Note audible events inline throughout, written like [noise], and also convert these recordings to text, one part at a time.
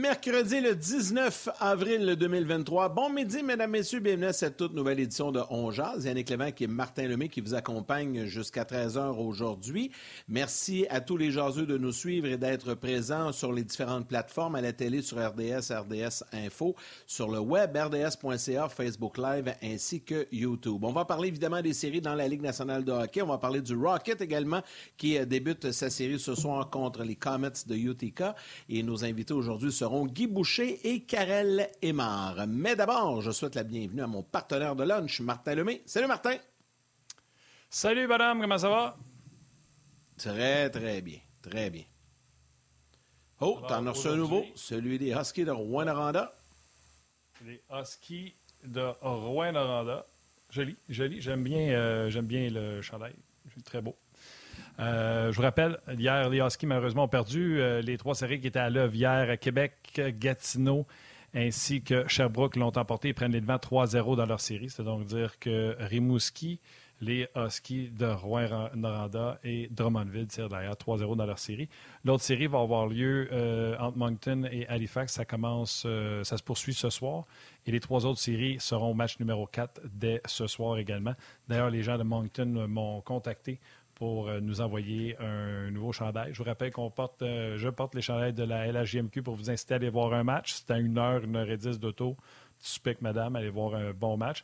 Mercredi le 19 avril 2023. Bon midi, mesdames, messieurs. Bienvenue à cette toute nouvelle édition de On Jazz. Yannick Lévent et Martin Lemay qui vous accompagnent jusqu'à 13h aujourd'hui. Merci à tous les jaseux de nous suivre et d'être présents sur les différentes plateformes, à la télé, sur RDS, RDS Info, sur le web, rds.ca, Facebook Live ainsi que YouTube. On va parler évidemment des séries dans la Ligue nationale de hockey. On va parler du Rocket également qui débute sa série ce soir contre les Comets de Utica. Et nos invités aujourd'hui seront Guy Boucher et Karel Aymar. Mais d'abord, je souhaite la bienvenue à mon partenaire de lunch, Martin Lemay. Salut Martin. Salut madame, comment ça va? Très, très bien. Très bien. Oh, t'en as reçu un nouveau, celui des Huskies de Rouen-Noranda. Les Huskies de Rouen-Noranda. Joli, joli. J'aime bien, euh, j'aime bien le chandail. Très beau. Euh, je vous rappelle, hier, les Huskies, malheureusement, ont perdu euh, les trois séries qui étaient à l'œuvre hier. Québec, Gatineau ainsi que Sherbrooke l'ont emporté. Ils prennent les devants 3-0 dans leur série. C'est donc dire que Rimouski, les Huskies de Rouen-Noranda et Drummondville tirent derrière 3-0 dans leur série. L'autre série va avoir lieu euh, entre Moncton et Halifax. Ça commence, ça se poursuit ce soir. Et les trois autres séries seront au match numéro 4 dès ce soir également. D'ailleurs, les gens de Moncton m'ont contacté pour euh, nous envoyer un nouveau chandail. Je vous rappelle qu'on porte, euh, je porte les chandails de la LHJMQ pour vous inciter à aller voir un match. C'est à 1 heure, 1 heure et 10 d'auto. Suspect, madame, aller voir un bon match.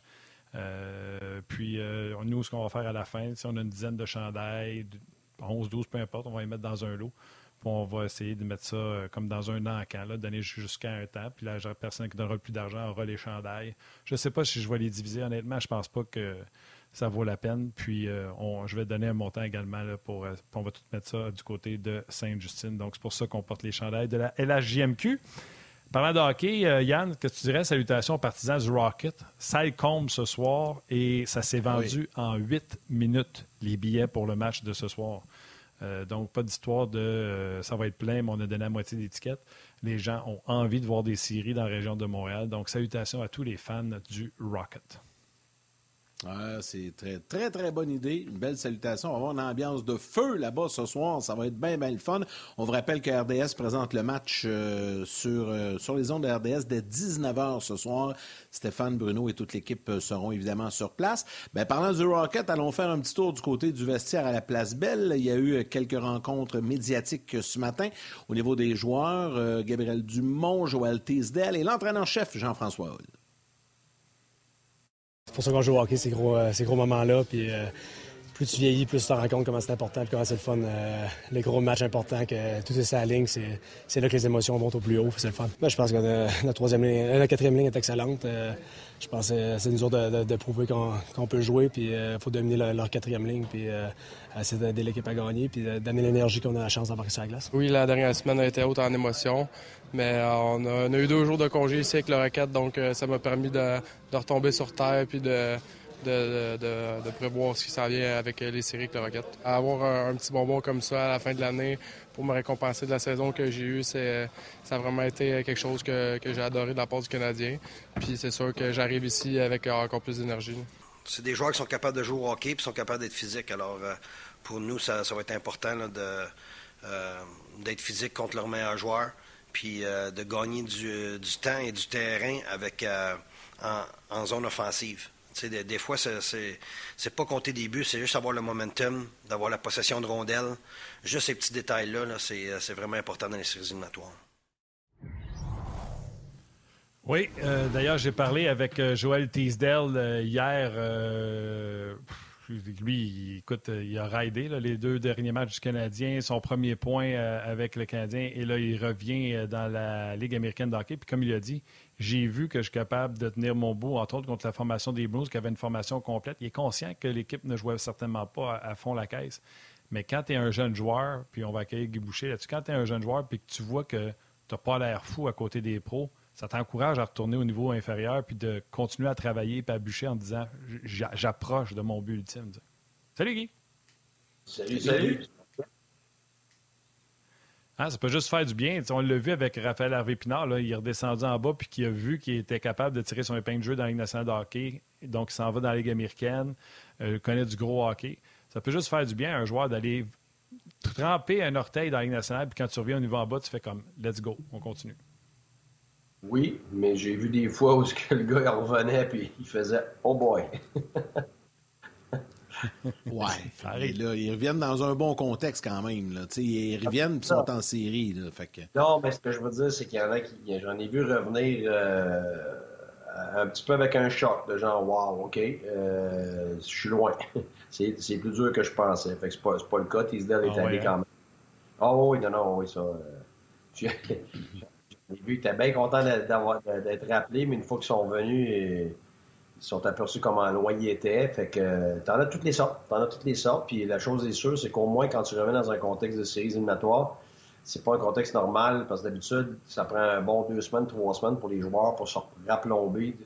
Euh, puis, nous, ce qu'on va faire à la fin, si on a une dizaine de chandails, 11, 12, peu importe, on va les mettre dans un lot. Puis on va essayer de mettre ça comme dans un encan, là, donner jusqu'à un temps. Puis la personne qui donnera le plus d'argent aura les chandails. Je ne sais pas si je vais les diviser. Honnêtement, je pense pas que ça vaut la peine. Puis euh, je vais donner un montant également pour. Euh, on va tout mettre ça du côté de Sainte-Justine. Donc c'est pour ça qu'on porte les chandails de la LHJMQ. Parlant de hockey, euh, Yann, que tu dirais salutations aux partisans du Rocket. Ça combe ce soir et ça s'est vendu en huit minutes, les billets pour le match de ce soir. donc, pas d'histoire de ça va être plein, mais on a donné la moitié d'étiquettes. Les gens ont envie de voir des séries dans la région de Montréal. Donc, salutations à tous les fans du Rocket. Ah, c'est très, très, très bonne idée. Une belle salutation. On va avoir une ambiance de feu là-bas ce soir. Ça va être bien, bien le fun. On vous rappelle que RDS présente le match euh, sur, euh, sur les ondes de RDS dès 19h ce soir. Stéphane, Bruno et toute l'équipe euh, seront évidemment sur place. Bien, parlant du Rocket, allons faire un petit tour du côté du vestiaire à la Place Belle. Il y a eu quelques rencontres médiatiques ce matin au niveau des joueurs. Gabriel Dumont, Joël Tisdale et l'entraîneur-chef Jean-François Hull. C'est pour ça qu'on joue au hockey, ces gros, euh, ces gros moments-là. Puis, euh, plus tu vieillis, plus tu te rends compte comment c'est important, comment c'est le fun. Euh, les gros matchs importants, que tout est sa ligne, c'est là que les émotions montent au plus haut, c'est le fun. je pense que la, troisième ligne, la quatrième ligne est excellente. je pense que c'est nous autres de, prouver qu'on peut jouer, puis il faut dominer leur, quatrième ligne, puis essayer d'aider l'équipe à gagner, puis d'amener l'énergie qu'on a la chance d'avoir sur la glace. Oui, la dernière semaine a été haute en émotion. Mais euh, on a, eu deux jours de congé ici avec le Rocket, donc euh, ça m'a permis de, retomber sur terre puis de, de, prévoir ce qui s'en vient avec les séries avec le Rocket. Avoir un, petit bonbon comme ça à la fin de l'année pour me récompenser de la saison que j'ai eue, ça a vraiment été quelque chose que, j'ai adoré de la part du Canadien. Puis c'est sûr que j'arrive ici avec encore plus d'énergie. C'est des joueurs qui sont capables de jouer au hockey et sont capables d'être physiques. Alors euh, pour nous, ça, va être important d'être physique contre leurs meilleurs joueurs puis euh, de gagner du, temps et du terrain avec euh, en, zone offensive. Des, des, fois, c'est pas compter des buts, c'est juste avoir le momentum, d'avoir la possession de rondelles. Juste ces petits détails-là, -là, euh, c'est vraiment important dans les séries éliminatoires. Oui, d'ailleurs, j'ai parlé avec Joël Teasdale hier lui, écoute, il a raidé les deux derniers matchs du Canadien, son premier point euh, avec le Canadien, et là, il revient euh, dans la Ligue américaine d'hockey. Puis comme il a dit, j'ai vu que je suis capable de tenir mon bout, entre autres contre la formation des Blues, qui avait une formation complète. Il est conscient que l'équipe ne jouait certainement pas à, fond la caisse. Mais quand tu es un jeune joueur, puis on va accueillir Guy Boucher là-dessus, quand tu es un jeune joueur, puis que tu vois que tu n'as pas l'air fou à côté des pros, ça t'encourage à retourner au niveau inférieur puis de continuer à travailler et à bûcher en disant j'approche de mon but ultime. Salut Guy. Salut, salut. Ah, ça peut juste faire du bien. on l'a vu avec Raphaël Harvey-Pinard. Il est redescendu en bas puis qui a vu qu'il était capable de tirer son épingle de jeu dans la Ligue nationale de hockey. Donc, il s'en va dans la Ligue américaine. Euh, il connaît du gros hockey. Ça peut juste faire du bien à un joueur d'aller tremper un orteil dans la Ligue nationale puis quand tu reviens au niveau en bas, tu fais comme « let's go », on continue. Oui, mais j'ai vu des fois où le gars il revenait et il faisait Oh boy! ouais, là, ils reviennent dans un bon contexte quand même. Là. Ils reviennent et sont en série. Là, fait que... Non, mais ce que je veux dire, c'est qu'il y en a qui. J'en ai vu revenir euh, un petit peu avec un choc, de genre Wow, OK, euh, je suis loin. [laughs] c'est plus dur que je pensais. Fait que c'est pas, pas le cas. Tisdale est ah allé quand hein? même. Oh oui, non, non, oui, ça. Euh, j'ai vu que bien content d'être rappelé, mais une fois qu'ils sont venus, ils sont aperçus comment loin ils étaient. Fait que t'en as toutes les sortes. T'en as toutes les sortes. Puis la chose est sûre, c'est qu'au moins quand tu reviens dans un contexte de séries éliminatoires, c'est pas un contexte normal parce que d'habitude, ça prend un bon deux semaines, trois semaines pour les joueurs pour se rapplomber.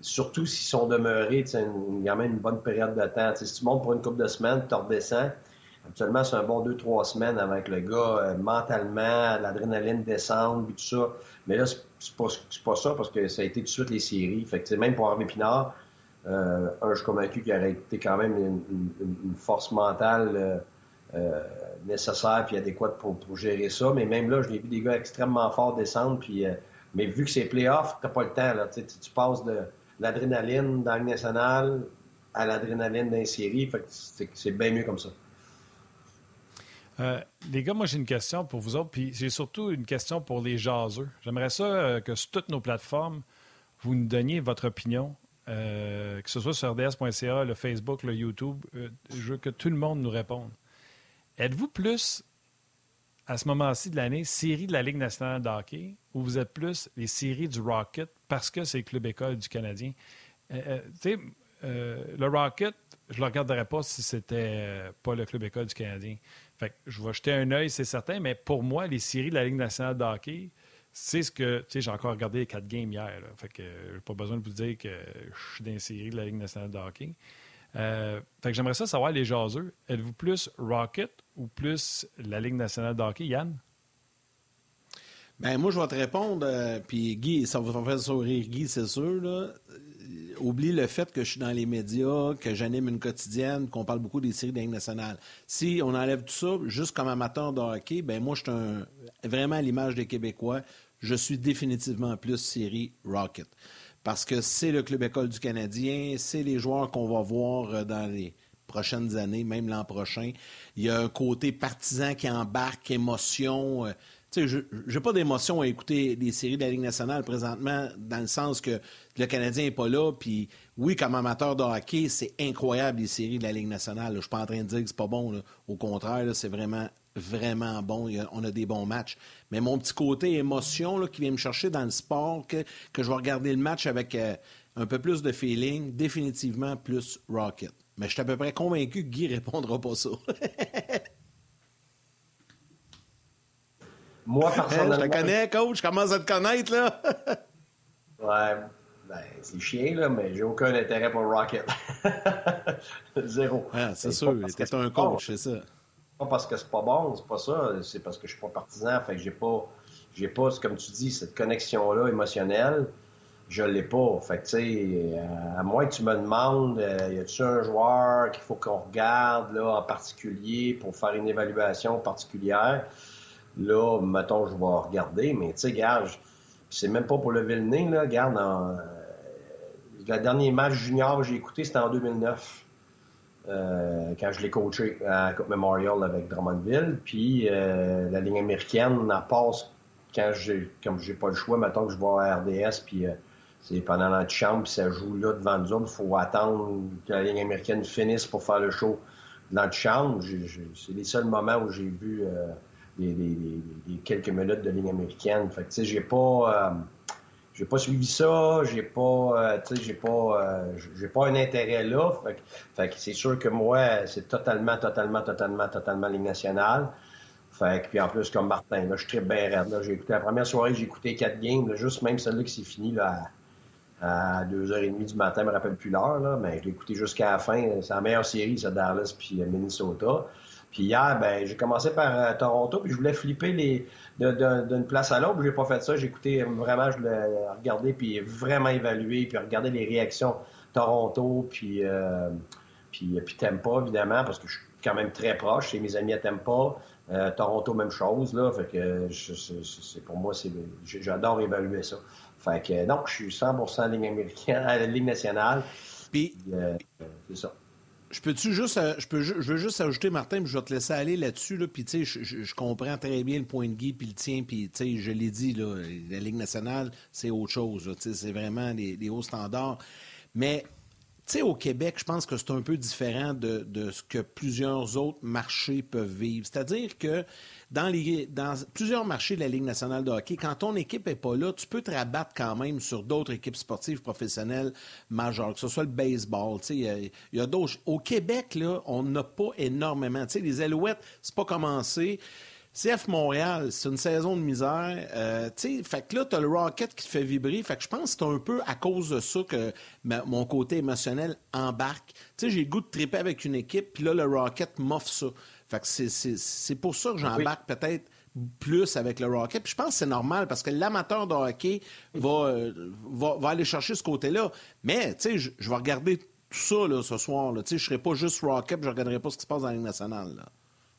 Surtout s'ils sont demeurés, il y a même une bonne période de temps. si tu montes pour une couple de semaines, tu redescends. Habituellement, c'est un bon deux, trois semaines avec le gars euh, mentalement, l'adrénaline descendre, tout ça. Mais là, c'est pas, pas ça parce que ça a été tout de suite les séries. Même pour Harvey Pinard, euh, un, je suis convaincu qu'il aurait été quand même une, force mentale euh, nécessaire puis adéquate pour, gérer ça. Mais même là, je l'ai vu des gars extrêmement forts descendre. Puis, mais vu que c'est playoff, t'as pas le temps. Tu, passes de l'adrénaline dans le national à l'adrénaline dans les séries. Fait c'est bien mieux comme ça. Euh, les gars, moi j'ai une question pour vous autres, puis j'ai surtout une question pour les jaseux. J'aimerais ça euh, que sur toutes nos plateformes, vous nous donniez votre opinion, euh, que ce soit sur RDS.ca, le Facebook, le YouTube. je veux que tout le monde nous réponde. Êtes-vous plus, à ce moment-ci de l'année, série de la Ligue nationale de hockey ou vous êtes plus les séries du Rocket parce que c'est le club école du Canadien? tu sais, le Rocket, je ne le regarderais pas si c'était pas le club école du Canadien. Fait que je vais jeter un œil, c'est certain, mais pour moi, les séries de la Ligue nationale de hockey, c'est ce que. Tu sais, j'ai encore regardé les quatre games hier. fait que j'ai pas besoin de vous dire que je suis dans les séries de la Ligue nationale de hockey. Euh, fait que j'aimerais ça savoir, les jaseux, êtes-vous plus Rocket ou plus la Ligue nationale de hockey, Yann? Ben moi, je vais te répondre, euh, puis Guy, ça va faire sourire Guy, c'est sûr. Là oublie le fait que je suis dans les médias, que j'anime une quotidienne, qu'on parle beaucoup des séries de nationale. Si on enlève tout ça, juste comme amateur de hockey, ben moi, je suis vraiment à l'image des Québécois. Je suis définitivement plus série Rocket. Parce que c'est le club école du Canadien, c'est les joueurs qu'on va voir euh, dans les prochaines années, même l'an prochain. Il y a un côté partisan qui embarque, émotion. Euh, je n'ai pas d'émotion à écouter des séries de la Ligue nationale présentement, dans le sens que le Canadien n'est pas là. Puis oui, comme amateur de hockey, c'est incroyable les séries de la Ligue nationale. Je ne suis pas en train de dire que c'est pas bon. Au contraire, c'est vraiment, vraiment bon. on a des bons matchs. Mais mon petit côté émotion qui vient me chercher dans le sport, que, je vais regarder le match avec euh, un peu plus de feeling, définitivement plus Rocket. Mais je suis à peu près convaincu que Guy répondra pas ça. [laughs] Moi, personnellement. je te connais, coach. Je commence à te connaître, là? [laughs] ouais. Ben, c'est chiant, là, mais j'ai aucun intérêt pour Rocket. [laughs] Zéro. c'est sûr. T'es un coach, c'est ça. Pas parce que c'est pas bon, c'est pas ça. C'est parce que je suis pas partisan. Fait que j'ai pas, j'ai pas, comme tu dis, cette connexion-là émotionnelle. Je l'ai pas. Fait que, tu sais, à moins que tu me demandes, euh, y a-tu un joueur qu'il faut qu'on regarde, là, en particulier, pour faire une évaluation particulière? Là, mettons, je vais regarder, mais tu sais, regarde, c'est même pas pour le nez, là. Regarde, euh, le dernier match junior que j'ai écouté, c'était en 2009. Euh, quand je l'ai coaché à Coupe Memorial avec Drummondville. Puis euh, la ligne américaine, elle passe quand j'ai comme j'ai pas le choix, mettons que je vais à RDS, puis c'est pendant l'antichambre, puis ça joue là devant nous autres. Faut attendre que la ligne américaine finisse pour faire le show de l'antichambre. C'est les seuls moments où j'ai vu des, quelques minutes de ligne américaine. Fait que, tu sais, j'ai pas, euh, j'ai pas suivi ça, j'ai pas, euh, j'ai pas, euh, j'ai pas un intérêt là. Fait que, c'est sûr que moi, c'est totalement, totalement, totalement, totalement ligne nationale. Fait que, puis en plus, comme Martin, là, je suis très bien raide. Là. J'ai écouté la première soirée, j'ai écouté quatre games, juste même celle-là qui s'est finie là, à, 2h30 du matin, je me rappelle plus l'heure, là, mais je l'ai écouté jusqu'à la fin. C'est la meilleure série, c'est Dallas puis Minnesota. Puis hier, ben, j'ai commencé par euh, Toronto, puis je voulais flipper les d'une place à l'autre. J'ai pas fait ça. J'ai écouté euh, vraiment, je voulais regarder, puis vraiment évaluer, puis regarder les réactions Toronto, puis, euh, puis, puis Tampa, évidemment, parce que je suis quand même très proche. C'est mes amis à Tampa. Toronto, même chose. Là, fait que c'est, pour moi, c'est, j'adore évaluer ça. Fait que non, je suis 100% ligne américaine, à la Ligue nationale. Puis, c'est ça. Je peux-tu juste, euh, je peux, veux juste ajouter, Martin, je vais te laisser aller là-dessus, là, puis tu sais, je, comprends très bien le point de Guy, puis le tien, puis tu sais, je l'ai dit, là, la Ligue nationale, c'est autre chose, tu sais, c'est vraiment des hauts standards. Mais sais, au Québec, je pense que c'est un peu différent de, ce que plusieurs autres marchés peuvent vivre. C'est-à-dire que dans, les, dans plusieurs marchés de la Ligue nationale de hockey, quand ton équipe n'est pas là, tu peux te rabattre quand même sur d'autres équipes sportives professionnelles majeures, que ce soit le baseball. Il y y a d'autres. Au Québec, là, on n'a pas énormément. Tu sais, les Alouettes, c'est pas commencé. CF Montréal, c'est une saison de misère. Euh, fait que là, tu as le Rocket qui te fait vibrer. Fait que je pense que c'est un peu à cause de ça que mon côté émotionnel embarque. J'ai le goût de triper avec une équipe, puis là, le Rocket m'offre ça. Fait que c'est pour ça que j'embarque peut-être plus avec le Rocket. Puis je pense que c'est normal parce que l'amateur de hockey va, euh, va, aller chercher ce côté-là. Mais, tu sais, je vais regarder tout ça là, ce soir. Je ne serai pas juste Rocket, je ne regarderai pas ce qui se passe dans la Ligue nationale. Là.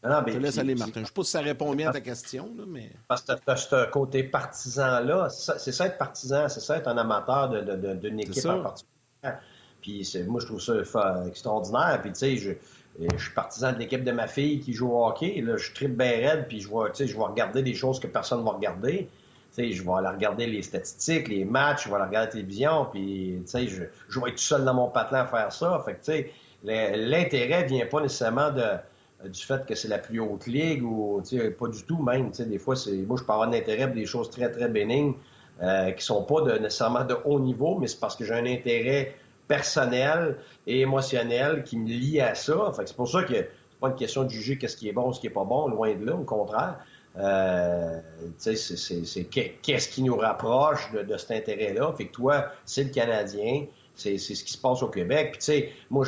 Non, je te laisse aller, Martin. Je ne sais pas si ça répond bien à ta question. Là, mais... Parce que tu as ce côté partisan-là. C'est ça être partisan, c'est ça être un amateur d'une de, de, équipe en particulier. Puis moi, je trouve ça extraordinaire. Puis tu sais, je, je suis partisan de l'équipe de ma fille qui joue au hockey. Là, je tripe bien raide, puis je vois, je vais regarder des choses que personne ne va regarder. je vais aller regarder les statistiques, les matchs, je vais aller regarder la télévision, puis je, je vais être tout seul dans mon patelin à faire ça. Fait que, l'intérêt vient pas nécessairement de, euh, du fait que c'est la plus haute ligue ou pas du tout même. Des fois, c'est moi je peux avoir un pour des choses très, très bénignes euh, qui sont pas de, nécessairement de haut niveau, mais c'est parce que j'ai un intérêt personnel et émotionnel qui me lie à ça. Fait c'est pour ça que c'est pas une question de juger qu'est-ce qui est bon, ce qui est pas bon, loin de là, au contraire. Euh, c'est qu'est-ce qui nous rapproche de, cet intérêt-là. Fait que toi, c'est le Canadien, c'est ce qui se passe au Québec. Puis tu sais, moi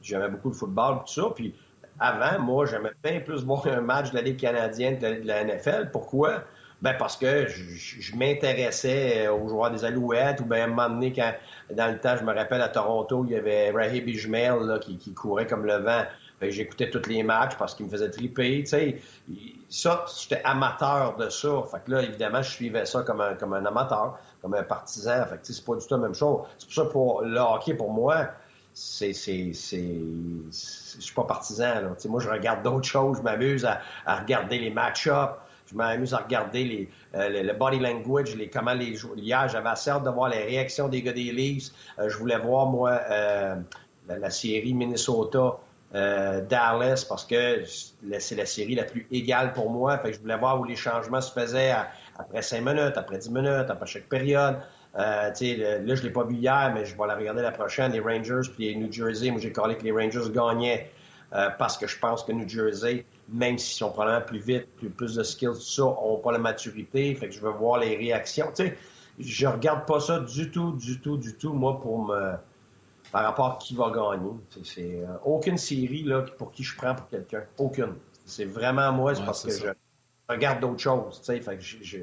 j'aimais beaucoup le football, tout ça. Puis avant, moi, j'aimais bien plus voir un match de la Ligue canadienne que de la NFL. Pourquoi? Ben parce que je, m'intéressais aux joueurs des Alouettes ou bien à un moment quand, dans le temps, je me rappelle à Toronto, il y avait Rahib Ismail qui, qui courait comme le vent. J'écoutais tous les matchs parce qu'il me faisait triper. Ça, j'étais amateur de ça. Fait là, évidemment, je suivais ça comme un, amateur, comme un partisan. Fait c'est pas du tout la même chose. C'est pour ça pour le hockey, pour moi, c'est, c'est, c'est, je suis pas partisan. Là. moi, je regarde d'autres choses. Je m'amuse à, regarder les match-ups. Je m'amuse à regarder les, euh, le, body language, les, comment les Hier, j'avais assez hâte de voir les réactions des gars des Leafs. Euh, je voulais voir, moi, euh, la, série Minnesota. Dallas parce que c'est la série la plus égale pour moi. Fait que je voulais voir où les changements se faisaient après cinq minutes, après dix minutes, après chaque période. Euh, là, je l'ai pas vu hier, mais je vais la regarder la prochaine. Les Rangers puis les New Jersey. Moi, j'ai collé que les Rangers gagnaient euh, parce que je pense que New Jersey, même s'ils sont probablement plus vite, plus, plus de skills, tout ça, n'ont pas la maturité. Fait que je veux voir les réactions. sais, je regarde pas ça du tout, du tout, du tout, moi, pour me par rapport à qui va gagner. C'est euh, aucune série là, pour qui je prends pour quelqu'un. Aucune. C'est vraiment moi, c'est parce que je regarde d'autres choses. Fait que je,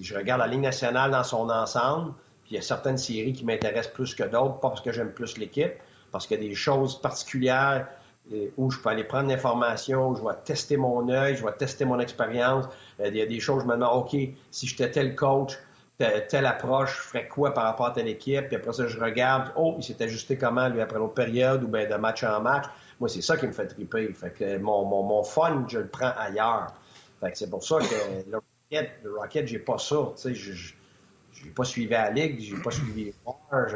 je regarde la Ligue nationale dans son ensemble, puis il y a certaines séries qui m'intéressent plus que d'autres, pas parce que j'aime plus l'équipe, parce qu'il y a des choses particulières euh, où je peux aller prendre l'information, où je vais tester mon œil, je vais tester mon expérience. Euh, il y a des choses, je me demande, OK, si j'étais tel coach, telle, approche, je ferais quoi par rapport à telle équipe? Puis après ça, je regarde, oh, il s'est ajusté comment, lui, après l'autre période, ou bien de match en match. Moi, c'est ça qui me fait triper. Fait que mon, mon, fun, je le prends ailleurs. Fait que c'est pour ça que le Rocket, j'ai pas ça. Tu sais, je n'ai pas suivi la Ligue, j'ai pas suivi les joueurs.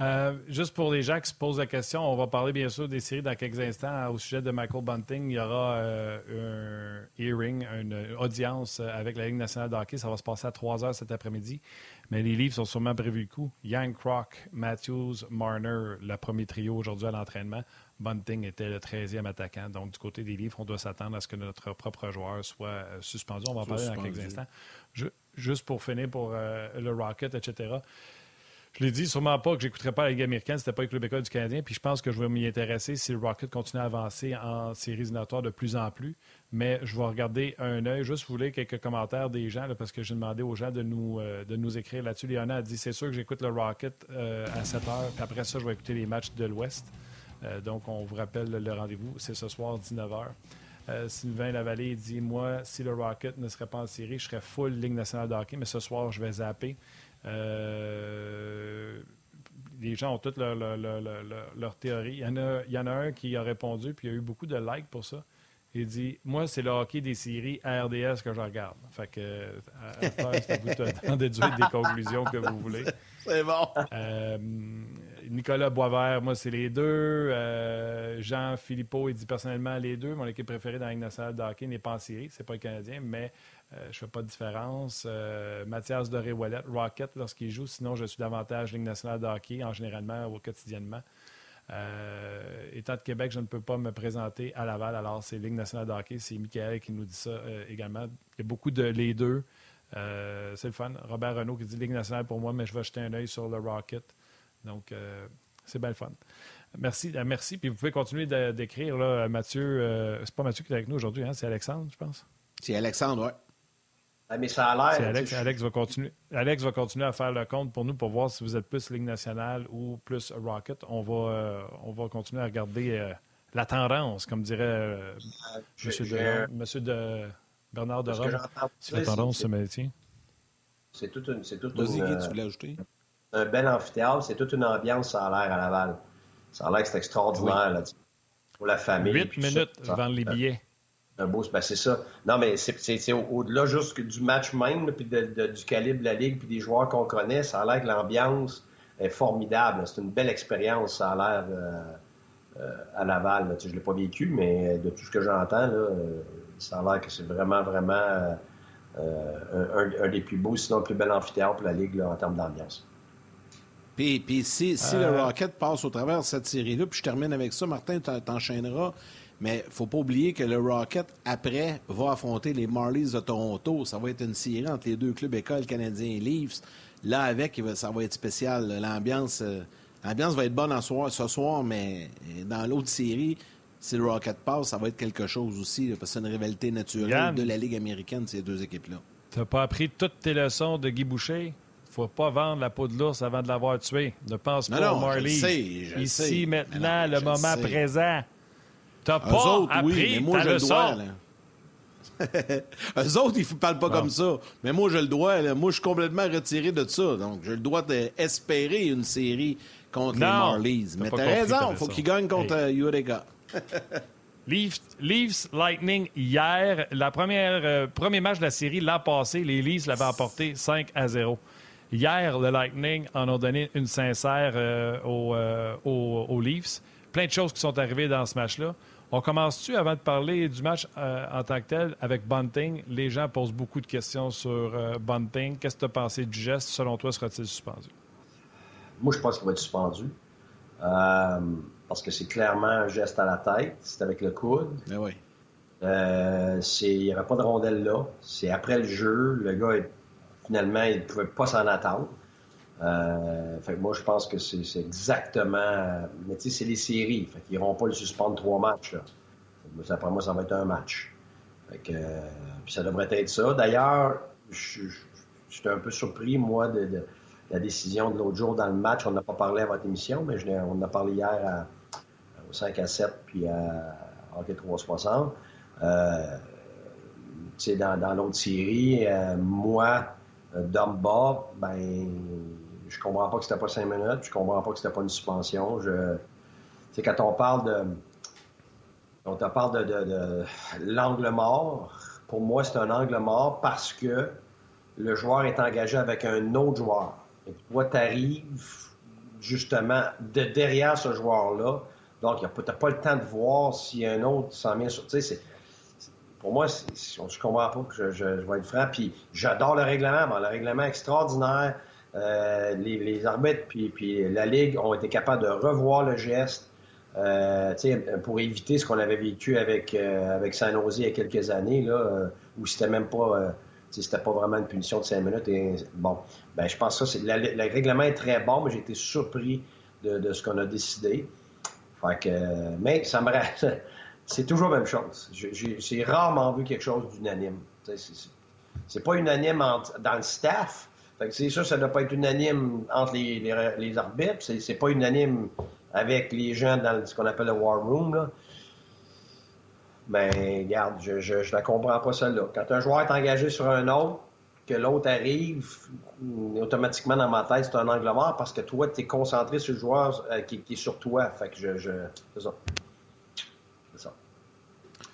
euh, juste pour les gens qui se posent la question, on va parler bien sûr des séries dans quelques instants au sujet de Michael Bunting. Il y aura euh, un hearing, une audience avec la Ligue nationale de hockey. Ça va se passer à 3 heures cet après-midi. Mais les livres sont sûrement prévus le coup. Young Croc, Matthews, Marner, le premier trio aujourd'hui à l'entraînement. Bunting était le 13e attaquant. Donc, du côté des livres, on doit s'attendre à ce que notre propre joueur soit euh, suspendu. On va en parler dans quelques instants. juste pour finir pour euh, le Rocket, etc. Je l'ai dit sûrement pas que j'écouterais pas la Ligue américaine, c'était pas le club école du Canadien, puis je pense que je vais m'y intéresser si le Rocket continue à avancer en séries éliminatoires de plus en plus. Mais je vais regarder un œil, juste vous voulez quelques commentaires des gens, parce que j'ai demandé aux gens de nous, euh, de nous écrire là-dessus. Léona a dit c'est sûr que j'écoute le Rocket à 7 heures, puis après ça, je vais écouter les matchs de l'Ouest. Donc, on vous rappelle le rendez-vous, c'est ce soir, 19h. Sylvain Lavallée dit Moi, si le Rocket ne serait pas en série, je serais full Ligue nationale de hockey, mais ce soir, je vais zapper. les gens ont toutes leur, leur, théorie. Il y, en a, il y en a un qui a répondu, puis il y a eu beaucoup de likes pour ça. Il dit Moi, c'est le hockey des séries RDS que je regarde. Fait que, à, c'est vous d'en [laughs] déduire des conclusions que vous voulez. C'est bon. Euh, Nicolas Boisvert, moi, c'est les deux. Euh, Jean Philippot, il dit personnellement les deux. Mon équipe préférée dans la Ligue nationale de hockey n'est pas en série. C'est pas le Canadien, mais euh, je fais pas de différence. Mathias Doré-Wallet, Rocket, lorsqu'il joue. Sinon, je suis davantage Ligue nationale de hockey, en généralement ou quotidiennement. Euh, étant de Québec, je ne peux pas me présenter à Laval. Alors, c'est Ligue nationale de. C'est Michael qui nous dit ça euh, également. Il y a beaucoup de les deux. Euh, c'est le fun. Robert Renault qui dit Ligue nationale pour moi, mais je vais jeter un œil sur le Rocket. Donc, c'est bien le fun. Merci. merci. Puis vous pouvez continuer d'écrire. Mathieu, c'est pas Mathieu qui est avec nous aujourd'hui, hein? c'est Alexandre, je pense. C'est Alexandre, oui. Ah, mais ça a l'air. Alex, Alex, va continuer, Alex va continuer à faire le compte pour nous pour voir si vous êtes plus Ligue nationale ou plus Rocket. On va, euh, on va continuer à regarder euh, la tendance, comme dirait euh, monsieur, de, Bernard de Rome. C'est la tendance, ce métier. C'est toute une. C'est toute une, tu voulais ajouter? Un bel amphithéâtre, c'est toute une ambiance, ça a l'air à Laval. Ça a l'air que c'est extraordinaire là, pour la famille. Huit minutes, vendre les billets. Un beau, ben c'est ça. Non, mais c'est au-delà juste du match même, puis du calibre de la Ligue, puis des joueurs qu'on connaît. Ça a l'air que l'ambiance est formidable. C'est une belle expérience, ça a l'air euh, euh, à Laval. je ne l'ai pas vécu, mais de tout ce que j'entends, euh, ça a l'air que c'est vraiment, vraiment un, des plus beaux, sinon le plus bel amphithéâtre pour la Ligue en termes d'ambiance. Puis, puis si, si le Rocket passe au travers de cette série-là, puis je termine avec ça, Martin, t'enchaîneras. Mais il ne faut pas oublier que le Rocket, après, va affronter les Marlies de Toronto. Ça va être une série entre les deux clubs écoles canadiens et Leafs. Là, avec, ça va être spécial. L'ambiance, euh, l'ambiance va être bonne en soir, ce soir, mais dans l'autre série, si le Rocket passe, ça va être quelque chose aussi, parce que c'est une rivalité naturelle de la Ligue américaine, ces deux équipes-là. Tu n'as pas appris toutes tes leçons de Guy Boucher? Faut pas vendre la peau de l'ours avant de l'avoir tué. Ne pense pas aux Marlies. Ici, maintenant, le moment présent. T'as pas autres, appris oui, mais moi, je le dois. [laughs] Eux autres, ils ne parlent pas comme ça. Mais moi, je le dois. Moi, je suis complètement retiré de ça. Donc, je le dois d'espérer une série contre les Marlies. Mais t'as raison, il faut qu'ils gagnent contre hey. Eureka. [laughs] Leafs, Lightning hier. La première, euh, premier match de la série l'an passé, les Leafs l'avaient emporté 5 à 0. Hier, le Lightning en ont donné une sincère euh, euh, aux Leafs. Plein de choses qui sont arrivées dans ce match-là. On commence-tu, avant de parler du match euh, en tant que tel, avec Bunting? Les gens posent beaucoup de questions sur euh, Bunting. Qu'est-ce que tu as pensé du geste? Selon toi, sera-t-il suspendu? Moi, je pense qu'il va être suspendu. Euh, parce que c'est clairement un geste à la tête. C'est avec le coude. Mais ben oui. il n'y avait pas de rondelle là. C'est après le jeu. Le gars, finalement, il ne pouvait pas s'en attendre. Euh, fait moi, je pense que c'est exactement. Mais tu sais, c'est les séries. Fait qu'ils n'iront pas le suspendre trois matchs. Là. Après moi, ça va être un match. Fait que, puis ça devrait être ça. D'ailleurs, j'étais un peu surpris, moi, de, la décision de l'autre jour dans le match. On n'a pas parlé à votre émission, mais on en a parlé hier au 5 à 7 puis à Hockey 360. Euh, tu sais, dans, l'autre série, euh, moi, d'homme bas, ben je comprends pas que c'était pas cinq minutes, je comprends pas que c'était pas une suspension. Je, c'est quand on parle de, on te parle de, l'angle mort. Pour moi, c'est un angle mort parce que le joueur est engagé avec un autre joueur. Et toi, tu arrives justement de derrière ce joueur-là. Donc, tu n'as pas le temps de voir a un autre s'en vient sur. Tu sais, pour moi, je ne comprends pas. Je, je, vais être franc. Puis j'adore le règlement. le règlement extraordinaire. Euh, les, arbitres puis, la Ligue ont été capables de revoir le geste euh, pour éviter ce qu'on avait vécu avec, euh, avec San Jose il y a quelques années, là, où c'était même pas c'était pas vraiment une punition de cinq minutes. Bon, ben, je pense que ça, le règlement est très bon, mais j'ai été surpris de, ce qu'on a décidé. Fait que, mais ça me [laughs] c'est toujours la même chose. J'ai, rarement vu quelque chose d'unanime. C'est, pas unanime dans le staff, c'est sûr, ça ne doit pas être unanime entre les, arbitres. C'est, pas unanime avec les gens dans ce qu'on appelle le War Room, là, ben, regarde, je, je, je la comprends pas celle-là. Quand un joueur est engagé sur un autre, que l'autre arrive, automatiquement dans ma tête, c'est un angle mort parce que toi, tu es concentré sur le joueur euh, qui, qui, est sur toi. Fait que je. je c'est ça.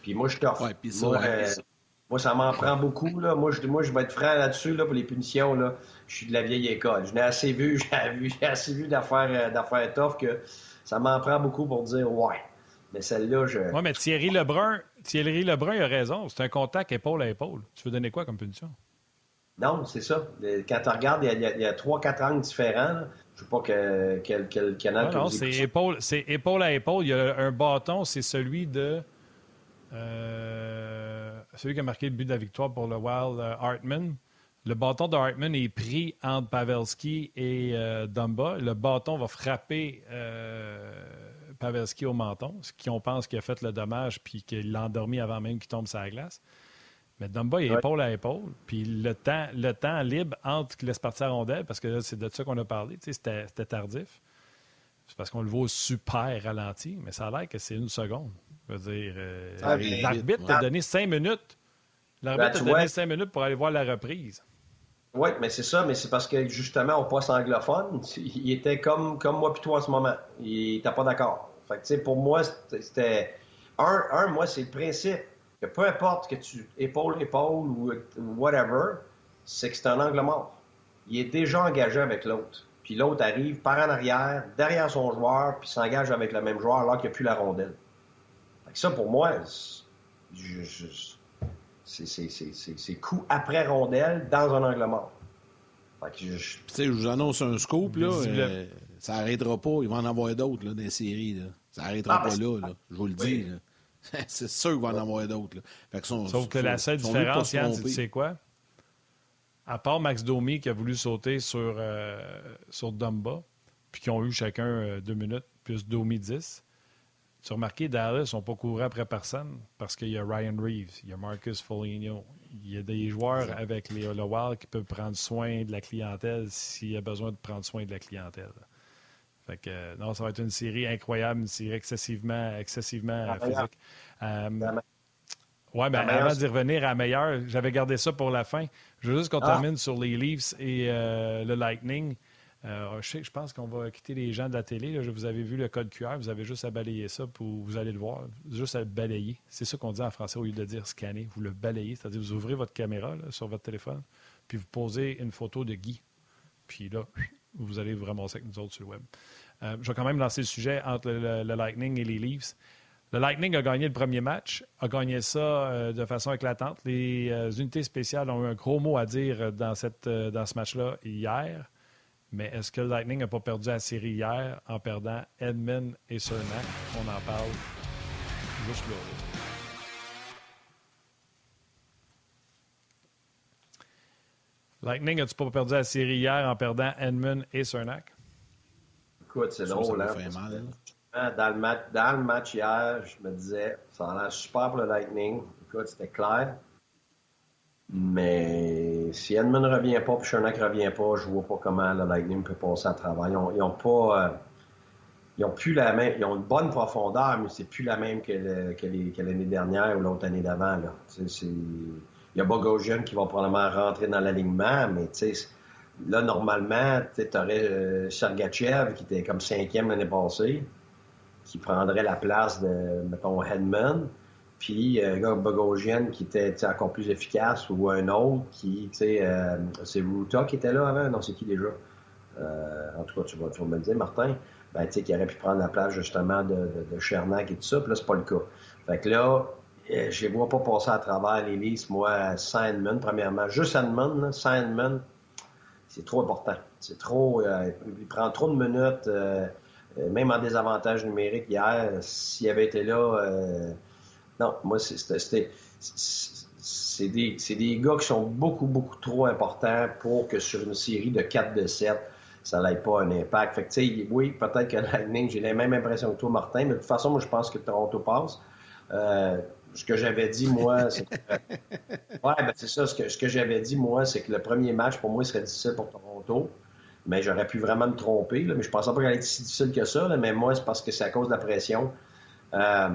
Puis moi, je t'offre. Ouais, ça, moi, ouais, euh, moi, ça m'en prend beaucoup. Là. Moi, je, moi, je vais être franc là-dessus, là, pour les punitions. Là. Je suis de la vieille école. Je n'ai assez vu, [laughs] j'ai assez vu d'affaires, euh, d'affaires tough que ça m'en prend beaucoup pour dire ouais. Mais celle-là, je. Oui, mais Thierry Lebrun, Thierry Lebrun a raison. C'est un contact épaule à épaule. Tu veux donner quoi comme punition? Non, c'est ça. Quand tu regardes, il y a, trois, quatre angles différents. Je ne sais pas que, quel, quel canal non, que non, c'est épaule, c'est épaule à épaule. Il y a un bâton, c'est celui de. Euh, celui qui a marqué le but de la victoire pour le Wild, euh, Hartman. Le bâton de Hartman est pris entre Pavelski et euh, Dumba. Le bâton va frapper euh, Pavelski au menton, ce qu'on pense qu'il a fait le dommage puis qu'il l'a endormi avant même qu'il tombe sur la glace. Mais Dumba est épaule à épaule. Puis le temps, le temps libre entre qu'il laisse partir rondelle, parce que c'est de ça qu'on a parlé, c'était tardif. C'est parce qu'on le voit super ralenti, mais ça a l'air que c'est une seconde. Je veux dire, euh, Ah, l'arbitre t'a donné cinq minutes. L'arbitre Ben, t'a donné vois- cinq minutes pour aller voir la reprise. Oui, mais c'est ça, mais c'est parce que justement, au poste anglophone, [laughs] il était comme, comme moi puis toi en ce moment. Il n'était pas d'accord. Fait que, tu sais, pour moi, c'était- c'était. Un, un, moi, c'est le principe que peu importe que tu épaule, épaule ou whatever, c'est que c'est un angle mort. Il est déjà engagé avec l'autre. Puis l'autre arrive par en arrière, derrière son joueur, puis s'engage avec le même joueur alors qu'il n'y a plus la rondelle. Ça, pour moi, c'est- je- je- c'est- c'est- c'est c'est- c'est coup après rondelle dans un angle mort. Fait que je- je- Tu sais, je vous annonce un scoop, là. Euh, ça n'arrêtera pas. Il va en avoir d'autres, là, dans les séries, là. Ça n'arrêtera Ah, pas là, là. Je vous le dis, oui. [laughs] c'est sûr qu'il va en avoir d'autres, son- Sauf que la seule différence, Yann, tu sais quoi? À part Max Domi qui a voulu sauter sur, euh, sur Dumba, puis qui ont eu chacun euh, deux minutes, plus Domi 10, tu as remarqué, Dallas n'ont pas couru après personne parce qu'il y a Ryan Reeves, il y a Marcus Foligno, il y a des joueurs avec les, le Wild qui peuvent prendre soin de la clientèle s'il y a besoin de prendre soin de la clientèle. Fait que, euh, non, ça va être une série incroyable, une série excessivement, excessivement La physique. Euh, oui, mais avant d'y revenir à la meilleure, j'avais gardé ça pour la fin. Je veux juste qu'on Ah. termine sur les Leafs et euh, le Lightning. Euh, je, pense qu'on va quitter les gens de la télé. Vous avez vu le code QR, vous avez juste à balayer ça, pour, vous allez le voir. Juste à balayer. C'est ça qu'on dit en français au lieu de dire scanner. Vous le balayez, c'est-à-dire vous ouvrez votre caméra sur votre téléphone, puis vous posez une photo de Guy. Puis là, vous allez vous ramasser avec nous autres sur le web. Euh, je vais quand même lancer le sujet entre le, Lightning et les Leafs. Le Lightning a gagné le premier match, a gagné ça euh, de façon éclatante. Les unités spéciales ont eu un gros mot à dire dans, dans ce match-là hier. Mais est-ce que le Lightning n'a pas perdu la série hier en perdant Edmund et Cernak? On en parle juste là. Lightning, as-tu pas perdu la série hier en perdant Edmund et Cernak? Écoute, c'est drôle, hein, mal, là. hein, dans, le match, dans le match hier, je me disais, ça a l'air super pour le Lightning. Écoute, c'était clair. Mais si Edmund ne revient pas, puis Chernak ne revient pas, je vois pas comment le Lightning peut passer à travers. Ils ont, ils ont pas. euh, ils ont plus la même. Ils ont une bonne profondeur, mais c'est plus la même que, l'année dernière ou l'autre année d'avant. Il y a Bogosian qui va probablement rentrer dans l'alignement, mais là, normalement, tu aurais euh, Sergachev qui était comme cinquième l'année passée, qui prendrait la place de, mettons. Puis, euh, gars, Bogosian qui était encore plus efficace, ou un autre qui, tu sais, euh, c'est Ruta qui était là avant, non, c'est qui déjà? Euh, en tout cas, tu vas, tu vas me le dire, Martin. Ben, tu sais, qui aurait pu prendre la place justement de, de, de et tout ça, puis là, c'est pas le cas. Fait que là, euh, je les vois pas passer à travers les listes, moi, sans Edmund, premièrement. Juste Edmund, là, sans Edmund, c'est trop important. C'est trop. euh, il prend trop de minutes, euh, même en désavantage numérique hier. S'il avait été là, non, moi, c'est- c'était. c'est- des, c'est des gars qui sont beaucoup, beaucoup trop importants pour que sur une série de 4 de 7, ça n'ait pas un impact. Fait que, tu sais, oui, peut-être que Lightning, j'ai la même impression que toi, Martin, mais de toute façon, moi, je pense que Toronto passe. Euh, ce que j'avais dit, moi, c'est que... [laughs] Ouais, ben c'est ça. Ce que, ce que j'avais dit, moi, c'est que le premier match, pour moi, serait difficile pour Toronto. mais j'aurais pu vraiment me tromper. mais je ne pensais pas qu'elle allait être si difficile que ça. mais moi, c'est parce que c'est à cause de la pression. Euh,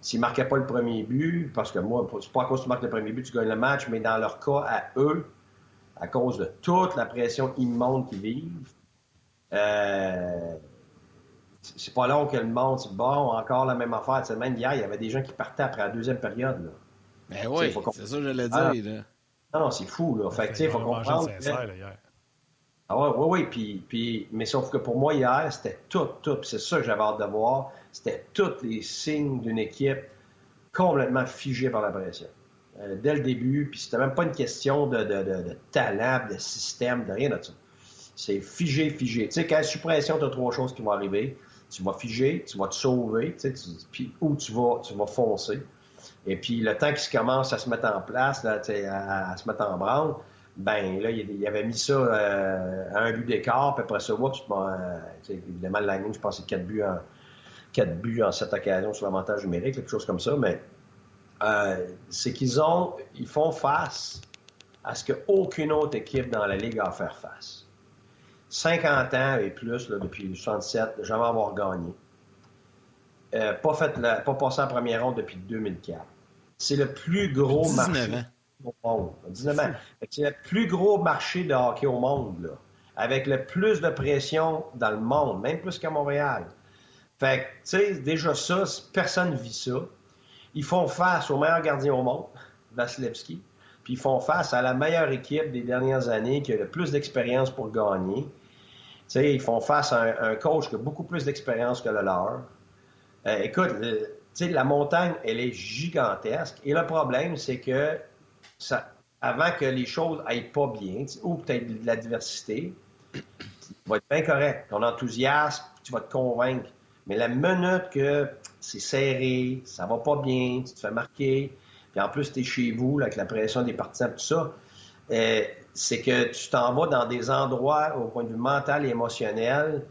S'ils ne marquaient pas le premier but, parce que moi, c'est pas à cause que tu marques le premier but, tu gagnes le match, mais dans leur cas, à eux, à cause de toute la pression immonde qu'ils vivent, euh, c'est pas long que le monde dit bon, encore la même affaire. Cette même hier, il y avait des gens qui partaient après la deuxième période. Là. Ben oui, c'est ça que j'allais ah, dire. là. Non, non, c'est fou. Là. Fait que, il faut comprendre. Ah ouais, oui, oui. Puis, puis, mais sauf que pour moi, hier, c'était tout, tout. c'est ça que j'avais hâte de voir. C'était tous les signes d'une équipe complètement figée par la pression. Euh, dès le début, puis c'était même pas une question de, de, de, talent, de système, de rien de ça. C'est figé, figé. Tu sais, quand sous pression, tu as trois choses qui vont arriver. Tu vas figer, tu vas te sauver, tu sais, puis ou tu vas, tu vas foncer. Et puis, le temps qu'il commence à se mettre en place, là, à, se mettre en branle, ben là, il, avait mis ça euh, à un but d'écart, puis après ça, tu euh, évidemment, le je pense, c'est 4 buts en, 4 buts en cette occasion sur l'avantage numérique, quelque chose comme ça, mais euh, c'est qu'ils ont, ils font face à ce qu'aucune autre équipe dans la Ligue a à faire face. 50 ans et plus, là, depuis 67, jamais avoir gagné. Euh, pas, fait pas passé en première ronde depuis 2004. C'est le plus gros marché au monde. 19 ans. C'est le plus gros marché de hockey au monde, là, avec le plus de pression dans le monde, même plus qu'à Montréal. Fait que, tu sais, déjà ça, personne ne vit ça. Ils font face au meilleur gardien au monde, [laughs] Vasilevski, puis ils font face à la meilleure équipe des dernières années qui a le plus d'expérience pour gagner. Tu sais, ils font face à un, coach qui a beaucoup plus d'expérience que le leur. Euh, écoute, tu sais, la montagne, elle est gigantesque. Et le problème, c'est que ça, avant que les choses aillent pas bien, ou peut-être de la diversité, tu vas être bien correct. Ton enthousiasme, tu vas te convaincre. Mais la minute que c'est serré, ça va pas bien, tu te fais marquer, puis en plus, tu es chez vous, avec la pression des partisans, tout ça, euh, c'est que tu t'en vas dans des endroits, au point de vue mental et émotionnel,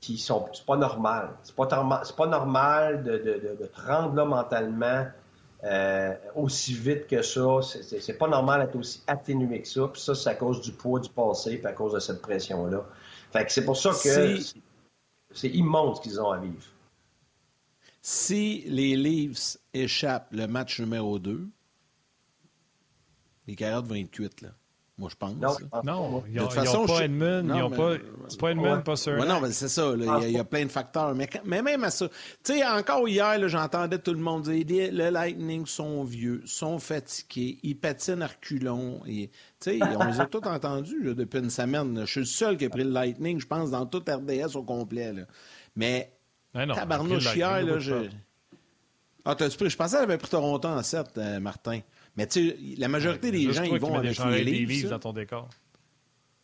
qui sont c'est pas normal. C'est pas, pas normal de, de, de, te rendre là mentalement euh, aussi vite que ça. C'est pas normal d'être aussi atténué que ça. Puis ça, c'est à cause du poids du passé, puis à cause de cette pression-là. Fait que c'est pour ça que c'est immense ce qu'ils ont à vivre. Si les Leafs échappent le match numéro 2, les carottes vont être cuites, là. Moi, je pense. Non, ils n'ont pas Edmund, ils n'ont pas, pas Edmund, pas sûr. non, mais c'est ça. Il y, a plein de facteurs. Mais, mais même à ça, tu sais, encore hier, j'entendais tout le monde dire le Lightning sont vieux, sont fatigués, ils patinent à reculons. Tu sais, on les a tous entendus depuis une semaine. Je suis le seul qui a pris le Lightning, je pense, dans toute RDS au complet. Là. Mais, ben non, tabarnouche hier, là, je... Ah, t'as pris? Je pensais qu'elle avait pris Toronto en 7, euh, Martin. Mais tu sais, la majorité des gens, ils vont avec les livres. dans ton décor.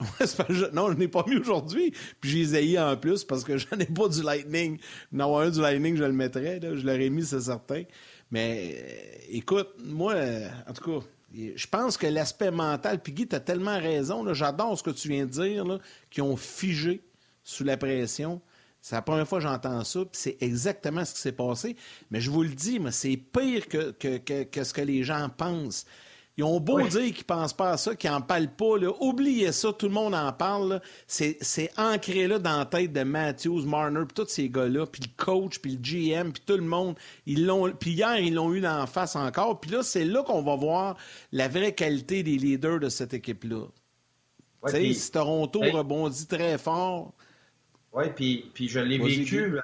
[laughs] non, je n'ai pas mis aujourd'hui. Puis j'ai essayé en plus parce que [laughs] j'en ai pas du Lightning. Non, un du Lightning, je le mettrais. Je l'aurais mis, c'est certain. Mais euh, écoute, moi, euh, en tout cas, je pense que l'aspect mental, puis Guy, tu as tellement raison. J'adore ce que tu viens de dire, qui ont figé sous la pression. C'est la première fois que j'entends ça, puis c'est exactement ce qui s'est passé. Mais je vous le dis, c'est pire que, que, ce que les gens pensent. Ils ont beau dire qu'ils ne pensent pas à ça, qu'ils n'en parlent pas. Là. Oubliez ça, tout le monde en parle. C'est, ancré là dans la tête de Matthews, Marner, puis tous ces gars-là, puis le coach, puis le GM, puis tout le monde. Ils l'ont, puis hier, ils l'ont eu en face encore. Puis là, c'est là qu'on va voir la vraie qualité des leaders de cette équipe-là. si Toronto rebondit très fort, oui, puis, puis je l'ai vécu.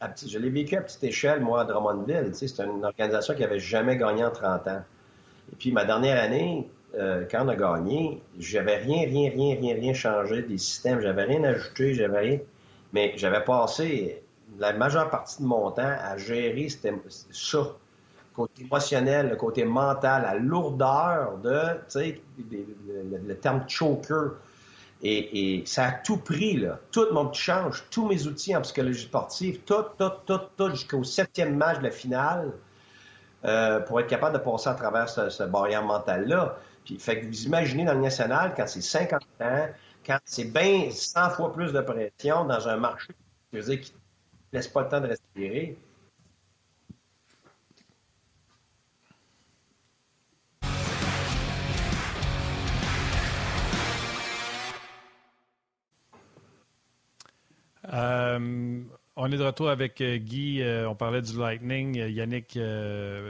À, je l'ai vécu à petite échelle, moi, à Drummondville. c'est une organisation qui n'avait jamais gagné en 30 ans. Et puis, ma dernière année, euh, quand on a gagné, j'avais rien, rien, rien, rien, rien changé des systèmes. J'avais rien ajouté, j'avais rien. Mais j'avais passé la majeure partie de mon temps à gérer ça, le côté émotionnel, le côté mental, la lourdeur de, tu sais, le, le, terme choker et, ça a tout pris, là. Tout mon petit change, tous mes outils en psychologie sportive, tout, tout, tout, tout, jusqu'au septième match de la finale, euh, pour être capable de passer à travers ce, barrière mental-là. Puis, fait que vous imaginez dans le national, quand c'est 50 ans, quand c'est bien 100 fois plus de pression dans un marché, je veux qui ne laisse pas le temps de respirer, On est de retour avec euh, Guy. Euh, on parlait du Lightning. Yannick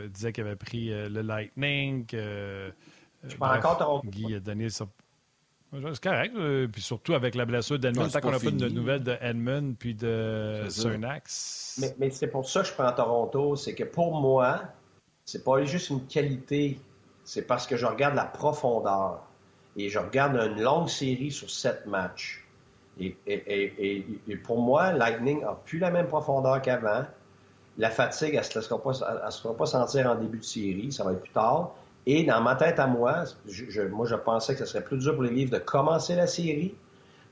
disait qu'il avait pris le Lightning. Je parle encore Toronto. Guy a donné ça. C'est correct. puis surtout avec la blessure d'Edmund. Tant qu'on n'a pas de nouvelles de Edmund puis de Cernax. Mais, mais c'est pour ça que je prends Toronto. C'est que pour moi, c'est pas juste une qualité. C'est parce que je regarde la profondeur. Et je regarde une longue série sur sept matchs. Et, pour moi, Lightning n'a plus la même profondeur qu'avant. La fatigue, elle ne se laissera pas, pas sentir en début de série. Ça va être plus tard. Et dans ma tête à moi, je, moi, je pensais que ce serait plus dur pour les livres de commencer la série.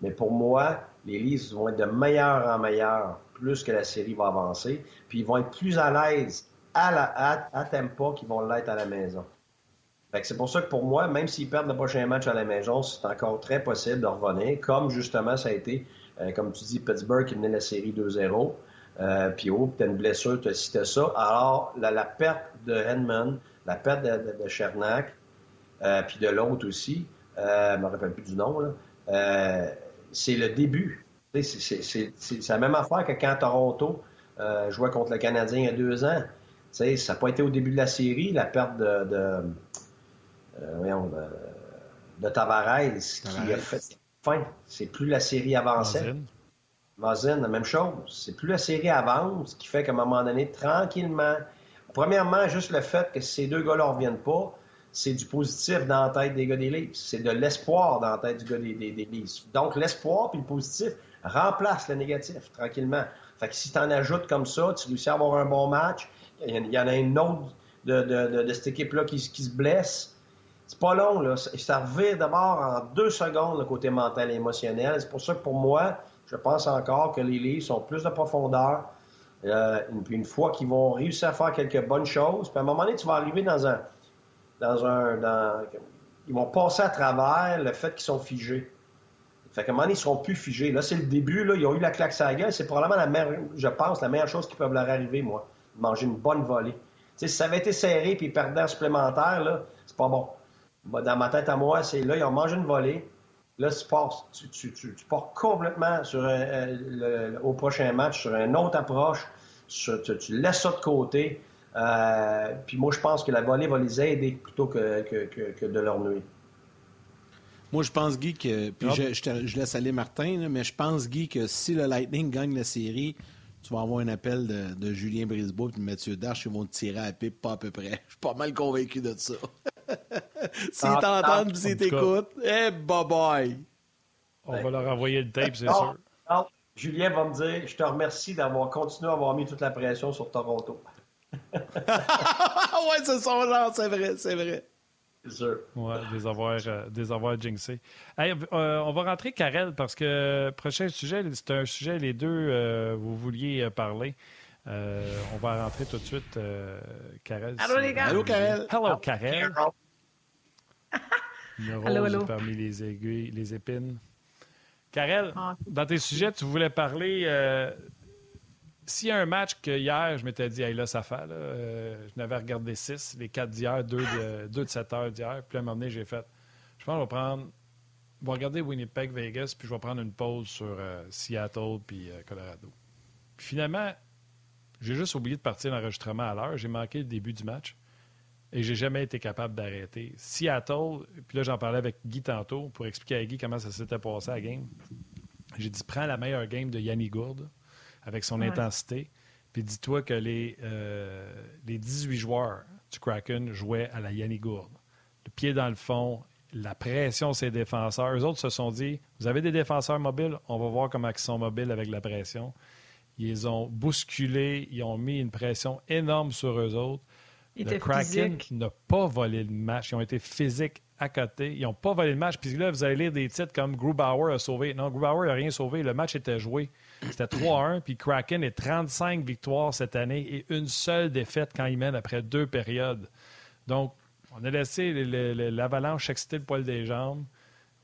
Mais pour moi, les livres vont être de meilleur en meilleur plus que la série va avancer. Puis ils vont être plus à l'aise à, la, à, Tempa qu'ils vont l'être à la maison. C'est pour ça que pour moi, même s'ils perdent le prochain match à la maison, c'est encore très possible de revenir, comme justement ça a été, euh, comme tu dis, Pittsburgh qui menait la série 2-0. Euh, puis oh, tu as une blessure, tu cité ça. Alors, la, perte de Hedman, la perte de, de, Chernak, euh, puis de l'autre aussi, je ne me rappelle plus du nom, c'est le début. C'est la même affaire que quand Toronto jouait contre le Canadien il y a deux ans ça n'a pas été au début de la série, la perte de, de, euh, de, Tavares, qui a fait fin. C'est plus la série avançait. Mazin, la même chose. C'est plus la série avance, ce qui fait qu'à un moment donné, tranquillement, premièrement, juste le fait que ces deux gars-là ne reviennent pas, c'est du positif dans la tête des gars des Leafs. C'est de l'espoir dans la tête du gars des, des, Leafs. Donc, l'espoir puis le positif remplace le négatif, tranquillement. Fait que si tu en ajoutes comme ça, tu réussis à avoir un bon match, il y en a une autre de, de, de, cette équipe-là qui, qui, se blesse. C'est pas long, là. Ça revient d'abord en deux secondes le côté mental et émotionnel. C'est pour ça que pour moi, je pense encore que les livres sont plus de profondeur. Euh, une fois qu'ils vont réussir à faire quelques bonnes choses, puis à un moment donné, tu vas arriver dans un. Dans un ils vont passer à travers le fait qu'ils sont figés. Fait qu'à un moment donné, ils seront plus figés. Là, c'est le début. Là, ils ont eu la claque à gueule. C'est probablement la meilleure, je pense, la meilleure chose qui peut leur arriver, moi manger une bonne volée. si ça avait été serré puis perdant supplémentaire, là, c'est pas bon. Dans ma tête à moi, c'est là, ils ont mangé une volée. Là, tu pars, tu, pars complètement sur au prochain match sur une autre approche. tu, laisses ça de côté. Euh, puis moi, je pense que la volée va les aider plutôt que, que, de leur nuire. Moi, je pense, Guy, que. Puis je, je, laisse aller Martin, mais je pense, Guy, que si le Lightning gagne la série, tu vas avoir un appel de, Julien Brisebois et de Mathieu Darche, ils vont te tirer à pipe, pas à peu près. [laughs] Je suis pas mal convaincu de ça. [laughs] S'ils t'entendent et s'ils t'écoutent, eh, bye bye! On va leur envoyer le tape, c'est sûr. Julien va me dire Je te remercie d'avoir continué à avoir mis toute la pression sur Toronto. [laughs] ouais, c'est son genre, c'est vrai, c'est vrai. C'est sûr. Ouais, des avoirs, euh, des avoirs jinxés. Euh, on va rentrer Karel parce que prochain sujet, c'est un sujet, les deux, euh, vous vouliez parler. On va rentrer tout de suite, Karel. Allô, les gars. Allô, Karel. Hello, Karel. Une rose parmi les aiguilles, les épines. Karel, ah. dans tes sujets, tu voulais parler s'il y a un match que hier, je m'étais dit, hey, là, ça fait, là, euh, je n'avais regardé six, les quatre d'hier, deux de, [laughs] deux de 7 heures d'hier. Puis à un moment donné, j'ai fait, je pense que je vais prendre, je vais regarder Winnipeg, Vegas, puis je vais prendre une pause sur euh, Seattle puis euh, Colorado. Puis finalement, j'ai juste oublié de partir l'enregistrement à l'heure. J'ai manqué le début du match et j'ai jamais été capable d'arrêter. Seattle, puis là, j'en parlais avec Guy tantôt pour expliquer à Guy comment ça s'était passé à la game. J'ai dit, prends la meilleure game de Yanni Gourde avec son intensité. Puis dis-toi que les, euh, les 18 joueurs du Kraken jouaient à la Yanni Gourde. Le pied dans le fond, la pression ses défenseurs. Eux autres se sont dit Vous avez des défenseurs mobiles, on va voir comment ils sont mobiles avec la pression. Ils ont bousculé, ils ont mis une pression énorme sur eux autres. le Kraken n'a pas volé le match. Ils ont été physiques à côté. Ils n'ont pas volé le match. Puis là, vous allez lire des titres comme Grubauer a sauvé. Non, Grubauer n'a rien sauvé. Le match était joué. C'était 3-1, puis Kraken est 35 victoires cette année et une seule défaite quand il mène après deux périodes. Donc, on a laissé l'avalanche exciter le poil des jambes.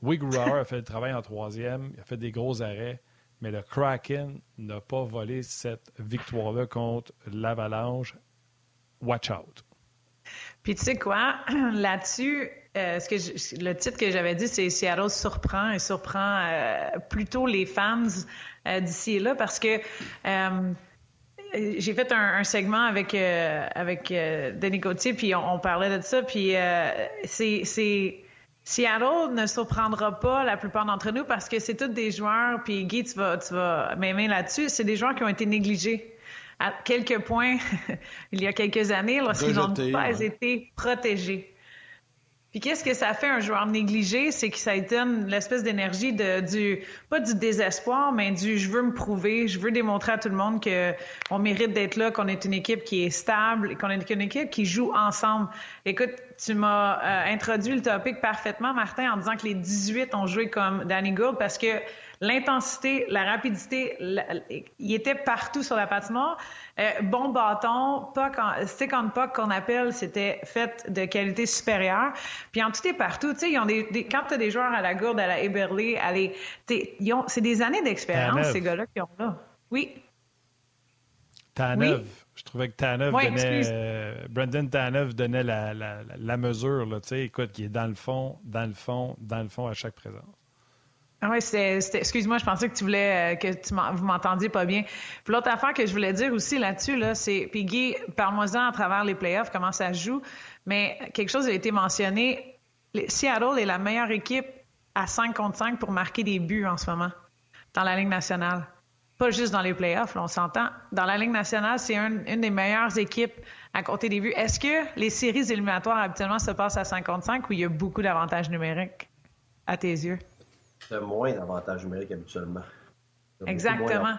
Oui, a fait le travail en troisième, il a fait des gros arrêts, mais le Kraken n'a pas volé cette victoire-là contre l'avalanche. Watch out. Puis tu sais quoi, [clears throat] là-dessus, euh, que le titre que j'avais dit, c'est Seattle surprend et surprend euh, plutôt les fans euh, d'ici et là parce que j'ai fait un, segment avec avec Denis Gauthier puis on, parlait de ça puis c'est Seattle ne surprendra pas la plupart d'entre nous parce que c'est tous des joueurs puis Guy tu vas tu vas m'aimer là-dessus c'est des joueurs qui ont été négligés. À quelques points [laughs] il y a quelques années lorsqu'ils n'ont pas été protégés puis qu'est-ce que ça fait un joueur négligé? C'est que ça étonne l'espèce d'énergie de du pas du désespoir, mais du je veux me prouver, je veux démontrer à tout le monde que on mérite d'être là, qu'on est une équipe qui est stable, qu'on est une équipe qui joue ensemble. Écoute, tu m'as euh, introduit le topic parfaitement, Martin, en disant que les 18 ont joué comme Danny Gould parce que l'intensité, la rapidité, il était partout sur la patinoire. Euh, bon bâton, pas quand, stick on puck qu'on appelle, c'était fait de qualité supérieure. Puis en tout et partout, tu sais, ils ont des, quand tu as des joueurs à la gourde, à la Eberly, à les, c'est des années d'expérience, ces gars-là qui ont là. Oui. Tanev. Je trouvais que Tanev donnait. Euh, Brendan Tanev donnait la, la, la mesure, là, tu sais, écoute, qui est dans le fond, dans le fond, dans le fond à chaque présence. Ah oui, c'était, excuse-moi, je pensais que tu voulais euh, que tu vous m'entendiez pas bien. Puis l'autre affaire que je voulais dire aussi là-dessus, là, c'est, puis Guy, parle-moi-en à travers les playoffs, comment ça joue. Mais quelque chose a été mentionné. Seattle est la meilleure équipe à 5 contre 5 pour marquer des buts en ce moment dans la Ligue nationale. Pas juste dans les playoffs, là, on s'entend. Dans la Ligue nationale, c'est une des meilleures équipes à compter des buts. Est-ce que les séries éliminatoires habituellement se passent à 55 ou il y a beaucoup d'avantages numériques à tes yeux? C'est moins d'avantages numériques habituellement. Exactement.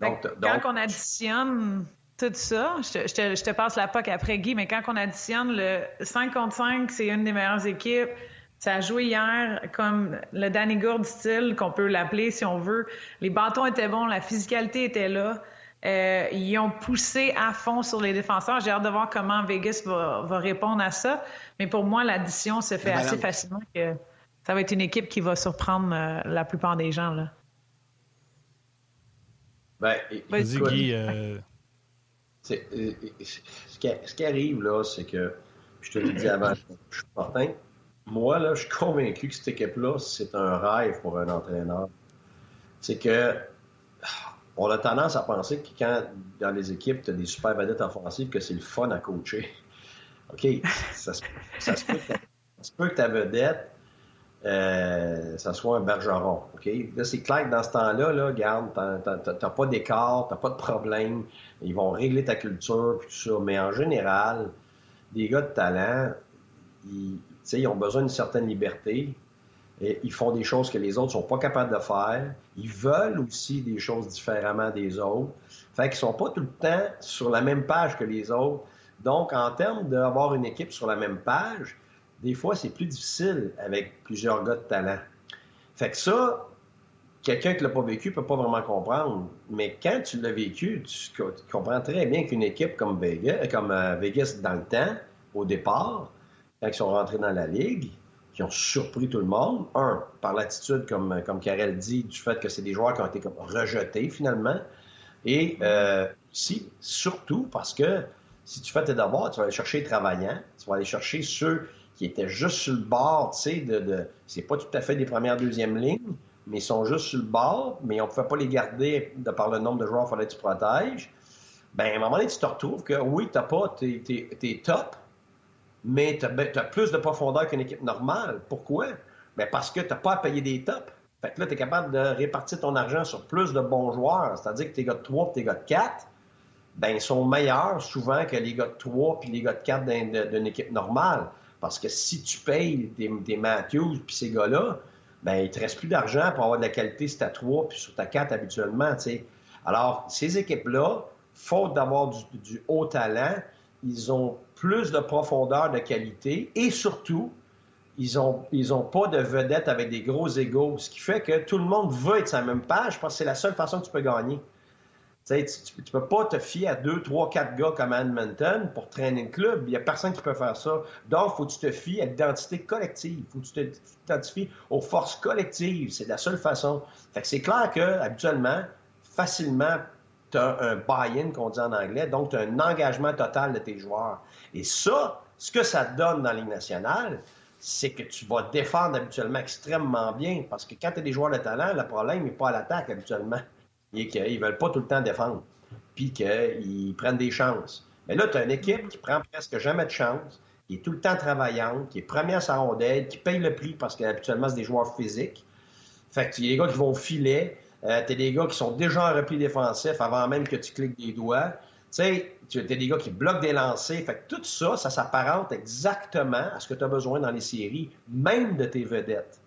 Donc, quand on additionne tout ça, je te, passe la POC après Guy, mais quand on additionne le 5 contre 5, c'est une des meilleures équipes. Ça a joué hier comme le Danny Gourde style, qu'on peut l'appeler si on veut. Les bâtons étaient bons, la physicalité était là. Euh, ils ont poussé à fond sur les défenseurs. J'ai hâte de voir comment Vegas va, va répondre à ça. Mais pour moi, l'addition se fait assez facilement que ça va être une équipe qui va surprendre euh, la plupart des gens. Là. Ben, Vas-y, Guy. Euh, euh, ce, qui, arrive, là, c'est que, je te l'ai dit avant, je suis certain, moi, là, je suis convaincu que cette équipe-là, c'est un rêve pour un entraîneur. C'est que on a tendance à penser que quand dans les équipes, tu as des super vedettes offensives, que c'est le fun à coacher. OK, ça se, ça se peut que ta vedette euh, ça soit un bergeron. OK? Là, c'est clair que dans ce temps-là, là, garde, t'as pas d'écart, t'as pas de problème. Ils vont régler ta culture, puis tout ça. Mais en général, des gars de talent, ils, ils ont besoin d'une certaine liberté. Ils font des choses que les autres sont pas capables de faire. Ils veulent aussi des choses différemment des autres. Fait qu'ils sont pas tout le temps sur la même page que les autres. Donc, en termes d'avoir une équipe sur la même page, des fois, c'est plus difficile avec plusieurs gars de talent. Fait que ça, quelqu'un qui l'a pas vécu peut pas vraiment comprendre. Mais quand tu l'as vécu, tu, comprends très bien qu'une équipe comme Vegas, comme euh, Vegas dans le temps, au départ, quand ils sont rentrés dans la ligue, qui ont surpris tout le monde. Un, par l'attitude, comme, comme Karel dit, du fait que c'est des joueurs qui ont été comme rejetés finalement. Et euh, si, surtout parce que si tu fais tes devoirs, tu vas aller chercher les tu vas aller chercher ceux qui étaient juste sur le bord, tu sais, de, c'est pas tout à fait des premières, deuxièmes lignes, mais ils sont juste sur le bord, mais on ne pouvait pas les garder de par le nombre de joueurs qu'il fallait que tu protèges. Ben, à un moment donné, tu te retrouves que oui, tu n'as pas tes, tes, top, mais tu as, ben, plus de profondeur qu'une équipe normale. Pourquoi? Ben parce que tu n'as pas à payer des tops. Fait que là, tu es capable de répartir ton argent sur plus de bons joueurs. C'est-à-dire que tes gars de 3 et tes gars de 4, ben, ils sont meilleurs souvent que les gars de 3 puis les gars de 4 d'une équipe normale. Parce que si tu payes des, Matthews puis ces gars-là, ben il te reste plus d'argent pour avoir de la qualité sur ta 3 puis sur ta 4 habituellement. Alors, ces équipes-là, faute d'avoir du, haut talent, ils ont plus de profondeur de qualité et surtout, ils n'ont ont pas de vedettes avec des gros égaux, ce qui fait que tout le monde veut être sur la même page parce que c'est la seule façon que tu peux gagner. Tu ne peux pas te fier à deux, trois, quatre gars comme Edmonton pour traîner le club. Il n'y a personne qui peut faire ça. Donc, il faut que tu te fies à l'identité collective. Il faut que tu t'identifies aux forces collectives. C'est la seule façon. Fait que c'est clair que, habituellement, facilement, tu as un buy-in, qu'on dit en anglais, donc tu as un engagement total de tes joueurs. Et ça, ce que ça donne dans la Ligue nationale, c'est que tu vas défendre habituellement extrêmement bien. Parce que quand tu as des joueurs de talent, le problème n'est pas à l'attaque habituellement. Est qu'ils ne veulent pas tout le temps défendre. Puis qu'ils prennent des chances. Mais là, tu as une équipe qui prend presque jamais de chance, qui est tout le temps travaillante, qui est première à sa rondelle, qui paye le prix parce qu'habituellement, c'est des joueurs physiques. Fait que tu as des gars qui vont au filet, euh, tu as des gars qui sont déjà en repli défensif avant même que tu cliques des doigts. Tu sais, tu as des gars qui bloquent des lancers. Fait que tout ça, ça s'apparente exactement à ce que tu as besoin dans les séries, même de tes vedettes.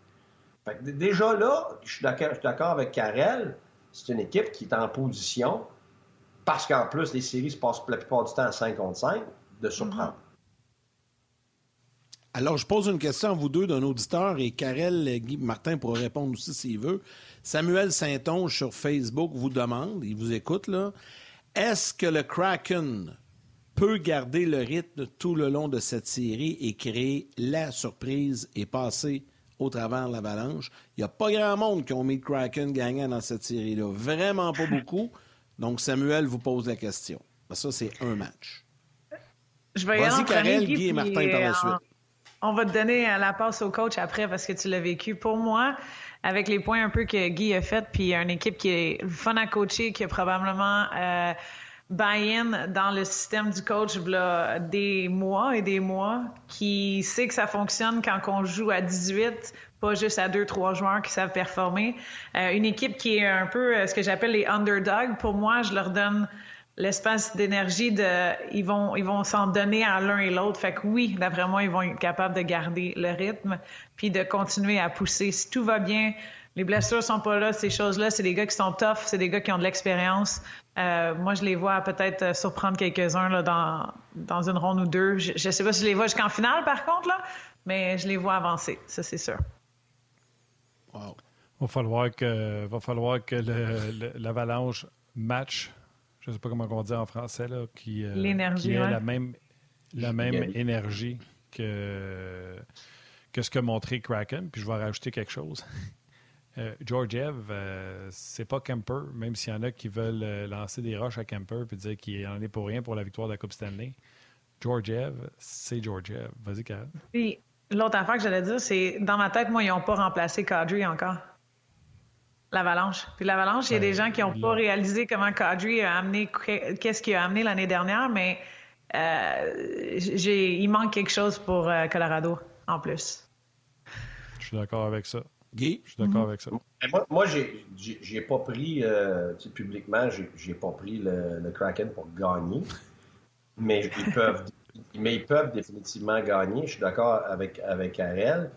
Fait que déjà là, je suis d'accord avec Karel, c'est une équipe qui est en position, parce qu'en plus, les séries se passent la plupart du temps à 5 contre 5, de surprendre. Alors, je pose une question à vous deux d'un auditeur et Karel Guy Martin pourra répondre aussi s'il veut. Samuel Saint-Onge sur Facebook vous demande, il vous écoute là, est-ce que le Kraken peut garder le rythme tout le long de cette série et créer la surprise et passer au travers de l'avalanche? Il n'y a pas grand monde qui ont mis le Kraken gagnant dans cette série-là. Vraiment pas [laughs] beaucoup. Donc, Samuel vous pose la question. Ça, c'est un match. Je vais y Vas-y, Karel, Guy et Martin par la euh, suite. On va te donner la passe au coach après parce que tu l'as vécu. Pour moi, avec les points un peu que Guy a fait, puis une équipe qui est fun à coacher, qui a probablement euh, buy-in dans le système du coach là, des mois et des mois, qui sait que ça fonctionne quand on joue à 18, pas juste à deux, trois joueurs qui savent performer. Euh, une équipe qui est un peu euh, ce que j'appelle les underdogs. Pour moi, je leur donne l'espace d'énergie de ils vont ils vont s'en donner à l'un et l'autre fait que oui d'après moi ils vont être capables de garder le rythme puis de continuer à pousser si tout va bien les blessures sont pas là ces choses là c'est des gars qui sont tough c'est des gars qui ont de l'expérience euh, moi je les vois peut-être euh, surprendre quelques-uns là dans dans une ronde ou deux je, je sais pas si je les vois jusqu'en finale par contre là mais je les vois avancer ça c'est sûr wow. va falloir que va falloir que l'avalanche match je ne sais pas comment on dit en français, là, qui, euh, qui a la même, la même énergie que, que ce que montrait Kraken. Puis je vais rajouter quelque chose. Euh, Georgiev, euh, c'est pas Kemper, même s'il y en a qui veulent euh, lancer des roches à Kemper et dire qu'il en est pour rien pour la victoire de la Coupe Stanley. Georgiev, c'est Georgiev. Vas-y, Karen. Puis l'autre affaire que j'allais dire, c'est dans ma tête, moi, ils n'ont pas remplacé Kadri encore. L'Avalanche. Puis l'Avalanche, il y a des gens qui n'ont pas réalisé comment Kadri a amené, qu'est-ce qu'il a amené l'année dernière, mais euh, il manque quelque chose pour Colorado en plus. Je suis d'accord avec ça. Guy? Je suis d'accord avec ça. Moi, moi j'ai pas pris, euh, publiquement, j'ai pas pris le, Kraken pour gagner, mais ils peuvent, [laughs] mais ils peuvent définitivement gagner. Je suis d'accord avec, avec Ariel.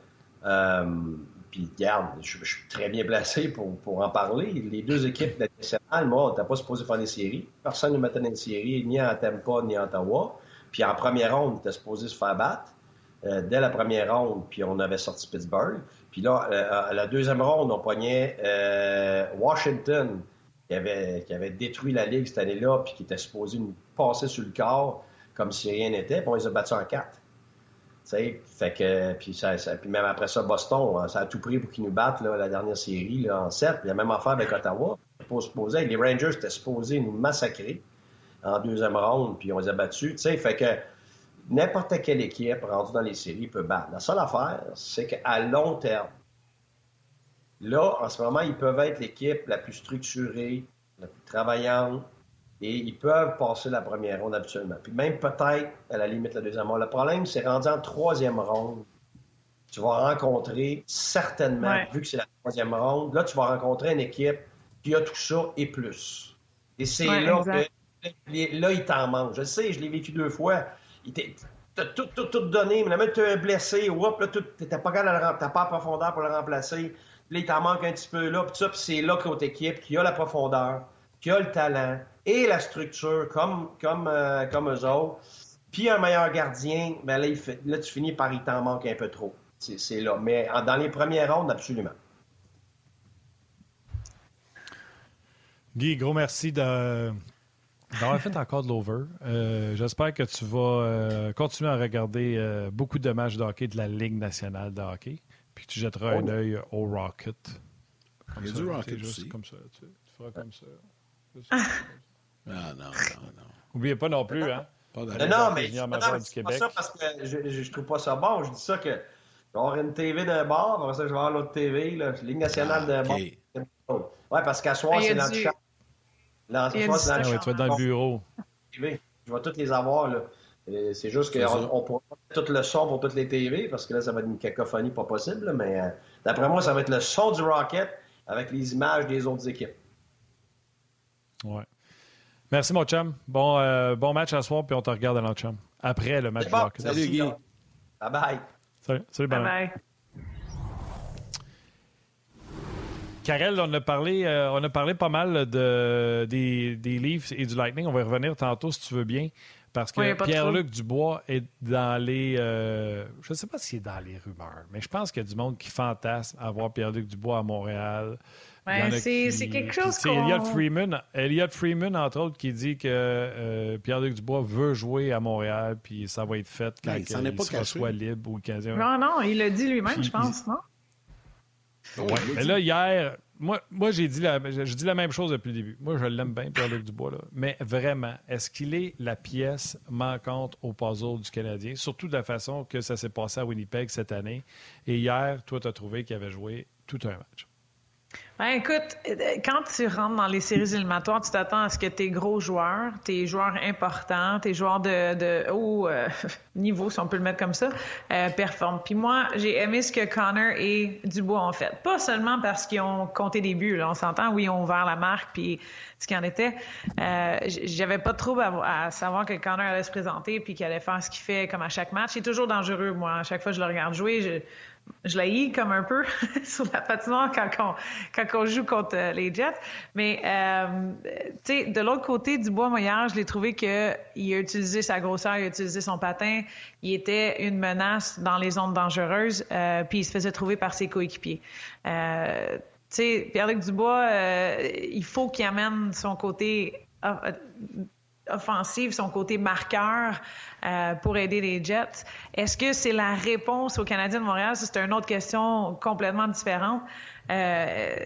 Puis, regarde, je, suis très bien placé pour, pour, en parler. Les deux équipes nationales, moi, on n'était pas supposé faire des séries. Personne ne mettait dans une série, ni à Tampa, ni à Ottawa. Puis, en première ronde, on était supposé se faire battre. Euh, dès la première ronde, puis on avait sorti Pittsburgh. Puis là, à la deuxième ronde, on pognait euh, Washington, qui avait, qui avait détruit la Ligue cette année-là, puis qui était supposé nous passer sur le corps comme si rien n'était. Puis on les a battus en quatre fait que, puis, ça, puis même après ça, Boston, hein, ça a tout pris pour qu'ils nous battent là, la dernière série là, en 7. Puis la même affaire avec Ottawa. les Rangers étaient supposés nous massacrer en deuxième ronde, puis on les a battus. Fait que n'importe quelle équipe rendue dans les séries peut battre. La seule affaire, c'est qu'à long terme, là, en ce moment, ils peuvent être l'équipe la plus structurée, la plus travaillante, et ils peuvent passer la première ronde habituellement. Puis même peut-être, à la limite, la deuxième ronde. Le problème, c'est rendu en troisième ronde. Tu vas rencontrer certainement, vu que c'est la troisième ronde, là, tu vas rencontrer une équipe qui a tout ça et plus. Et c'est là que là, il t'en manque. Je sais, je l'ai vécu deux fois. T'as tout, tout, donné, mais même tu es blessé, ou là, tu n'as pas, pas en profondeur pour le remplacer. Là, il t'en manque un petit peu là, puis ça, c'est là que l'autre équipe qui a la profondeur, qui a le talent, et la structure comme, comme, euh, comme eux autres. Puis un meilleur gardien, ben là, là, tu finis par il t'en manque un peu trop. C'est là. Mais dans les premières rondes, absolument. Guy, gros merci d'avoir fait encore de l'over. Euh, j'espère que tu vas euh, continuer à regarder beaucoup de matchs de hockey de la Ligue nationale de hockey. Puis tu jetteras un oh. œil au Rocket. Comme Il y a du Rocket aussi. Comme ça. Tu, feras comme ça. Ah, non, non, non. N'oubliez pas non plus, hein? non, non, mais je ne pas ça parce que je, je, trouve pas ça bon. Je dis ça que je vais avoir une TV d'un bord, après ça, je vais avoir l'autre TV, la Ligue nationale ah, d'un okay. bord. Oui, parce qu'à soir, c'est dans le chat. Dans le chat. tu vas dans le bureau. Je vais toutes les avoir, là. C'est juste qu'on on pourra pas tout le son pour toutes les TV, parce que là, ça va être une cacophonie pas possible, mais euh, d'après moi, ça va être le son du Rocket avec les images des autres équipes. Ouais. Merci, mon chum. Bon, euh, bon match à soir, puis on te regarde à notre chum. Après le match bon. Salut, Guy. Bye bye. Salut, salut bye. bye. Karel, on a parlé, euh, on a parlé pas mal de, des, des Leafs et du Lightning. On va y revenir tantôt si tu veux bien. Parce que Pierre-Luc Dubois est dans les. Euh, je ne sais pas s'il est dans les rumeurs, mais je pense qu'il y a du monde qui fantasme avoir Pierre-Luc Dubois à Montréal. Ouais, c'est quelque chose qu'on... Elliot Freeman, Elliot Freeman, entre autres, qui dit que euh, Pierre-Luc Dubois veut jouer à Montréal, puis ça va être fait quand il, sera soit libre ou 15 Non, non, il l'a dit lui-même, je pense, non? Mais là, hier, moi, moi j'ai dit, la, je, dis la même chose depuis le début. Moi, je l'aime bien, Pierre-Luc Dubois. Là. Mais vraiment, est-ce qu'il est la pièce manquante au puzzle du Canadien? Surtout de la façon que ça s'est passé à Winnipeg cette année. Et hier, toi, tu as trouvé qu'il avait joué tout un match. Ben, écoute, quand tu rentres dans les séries éliminatoires, tu t'attends à ce que tes gros joueurs, tes joueurs importants, tes joueurs de, de haut euh, [laughs] niveau, si on peut le mettre comme ça, euh, performent. Puis moi, j'ai aimé ce que Connor et Dubois ont fait. Pas seulement parce qu'ils ont compté des buts, là, on s'entend, oui, ils ont ouvert la marque, puis ce qu'il en était. Euh, J'avais pas trop à, à, savoir que Connor allait se présenter puis qu'il allait faire ce qu'il fait comme à chaque match. Il est toujours dangereux, moi. À chaque fois que je le regarde jouer, je je l'ai comme un peu [laughs] sur la patinoire quand on, quand joue contre euh, les Jets. Mais, euh, tu sais, de l'autre côté, du bois moyen, je l'ai trouvé qu'il a utilisé sa grosseur, il a utilisé son patin. Il était une menace dans les zones dangereuses, euh, puis il se faisait trouver par ses coéquipiers. Tu sais, Pierre-Luc Dubois, il faut qu'il amène son côté offensif, son côté marqueur euh, pour aider les Jets. Est-ce que c'est la réponse aux Canadiens de Montréal? C'est une autre question complètement différente. Euh,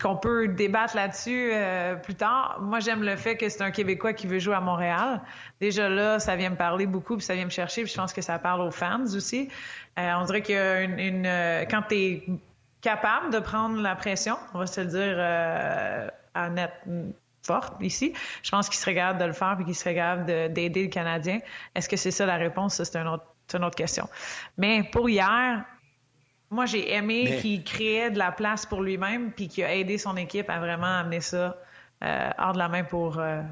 qu'on peut débattre là-dessus euh, plus tard. Moi, j'aime le fait que c'est un Québécois qui veut jouer à Montréal. Déjà là, ça vient me parler beaucoup, puis ça vient me chercher, puis je pense que ça parle aux fans aussi. Euh, on dirait que une, une, quand tu es capable de prendre la pression, on va se le dire à net, forte ici. Je pense qu'il serait capable de le faire et qu'il serait capable d'aider le Canadien. Est-ce que c'est ça la réponse? Ça, c'est une, autre, question. Mais pour hier, moi, j'ai aimé qu'il créait de la place pour lui-même puis qu'il a aidé son équipe à vraiment amener ça euh, hors de la main pour, euh,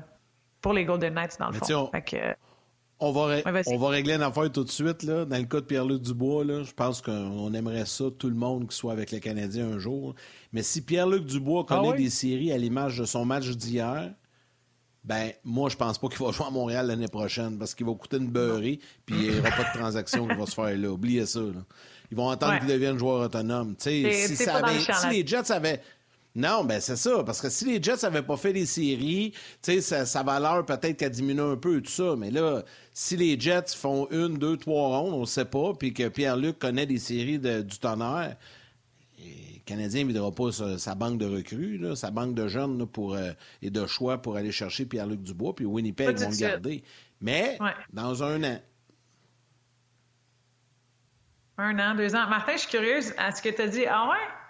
pour les Golden Knights, dans le fond. On va, on va régler une affaire tout de suite. Là. Dans le cas de Pierre-Luc Dubois, là, je pense qu'on aimerait ça, tout le monde qui soit avec les Canadiens un jour. Mais si Pierre-Luc Dubois ah connaît des séries à l'image de son match d'hier, ben moi, je pense pas qu'il va jouer à Montréal l'année prochaine parce qu'il va coûter une beurrée puis il n'y aura pas de transaction qui va se faire là. Oubliez ça. Ils vont attendre qu'il devienne joueur autonome. Si, ça si les Jets avaient non, ben c'est ça. Parce que si les Jets n'avaient pas fait les séries, sa, sa valeur peut-être qu'elle diminue un peu, tout ça. Mais là, si les Jets font une, deux, trois rondes, on ne sait pas, puis que Pierre-Luc connaît des séries du tonnerre, le Canadien ne videra pas sa, banque de recrues, sa banque de jeunes pour, euh, et de choix pour aller chercher Pierre-Luc Dubois, puis Winnipeg vont le garder. Mais dans un an. Un an, deux ans. Martin, je suis curieuse. Est-ce que tu as dit, ah ouais?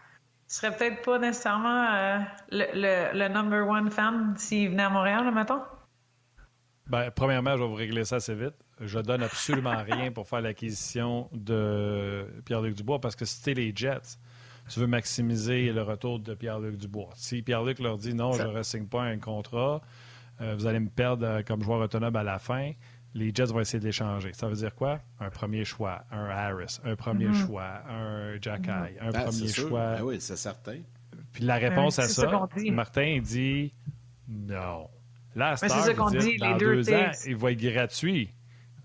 Ce serait peut-être pas nécessairement euh, le, le, number one fan s'il venait à Montréal, mettons? Ben, premièrement, je vais vous régler ça assez vite. Je donne absolument [laughs] rien pour faire l'acquisition de Pierre-Luc Dubois parce que c'était les Jets. Tu veux maximiser le retour de Pierre-Luc Dubois. Si Pierre-Luc leur dit non, je ne signe pas un contrat, euh, vous allez me perdre euh, comme joueur autonome à la fin, les Jets vont essayer de l'échanger. Ça veut dire quoi? Un premier choix, un Harris, un premier mm-hmm. choix, un Jack mm-hmm. un ben, premier choix. Ben oui, c'est certain. Puis la réponse à ça, Martin dit non. Là, c'est ça qu'on dit, dans les deux, ans, il va être gratuit.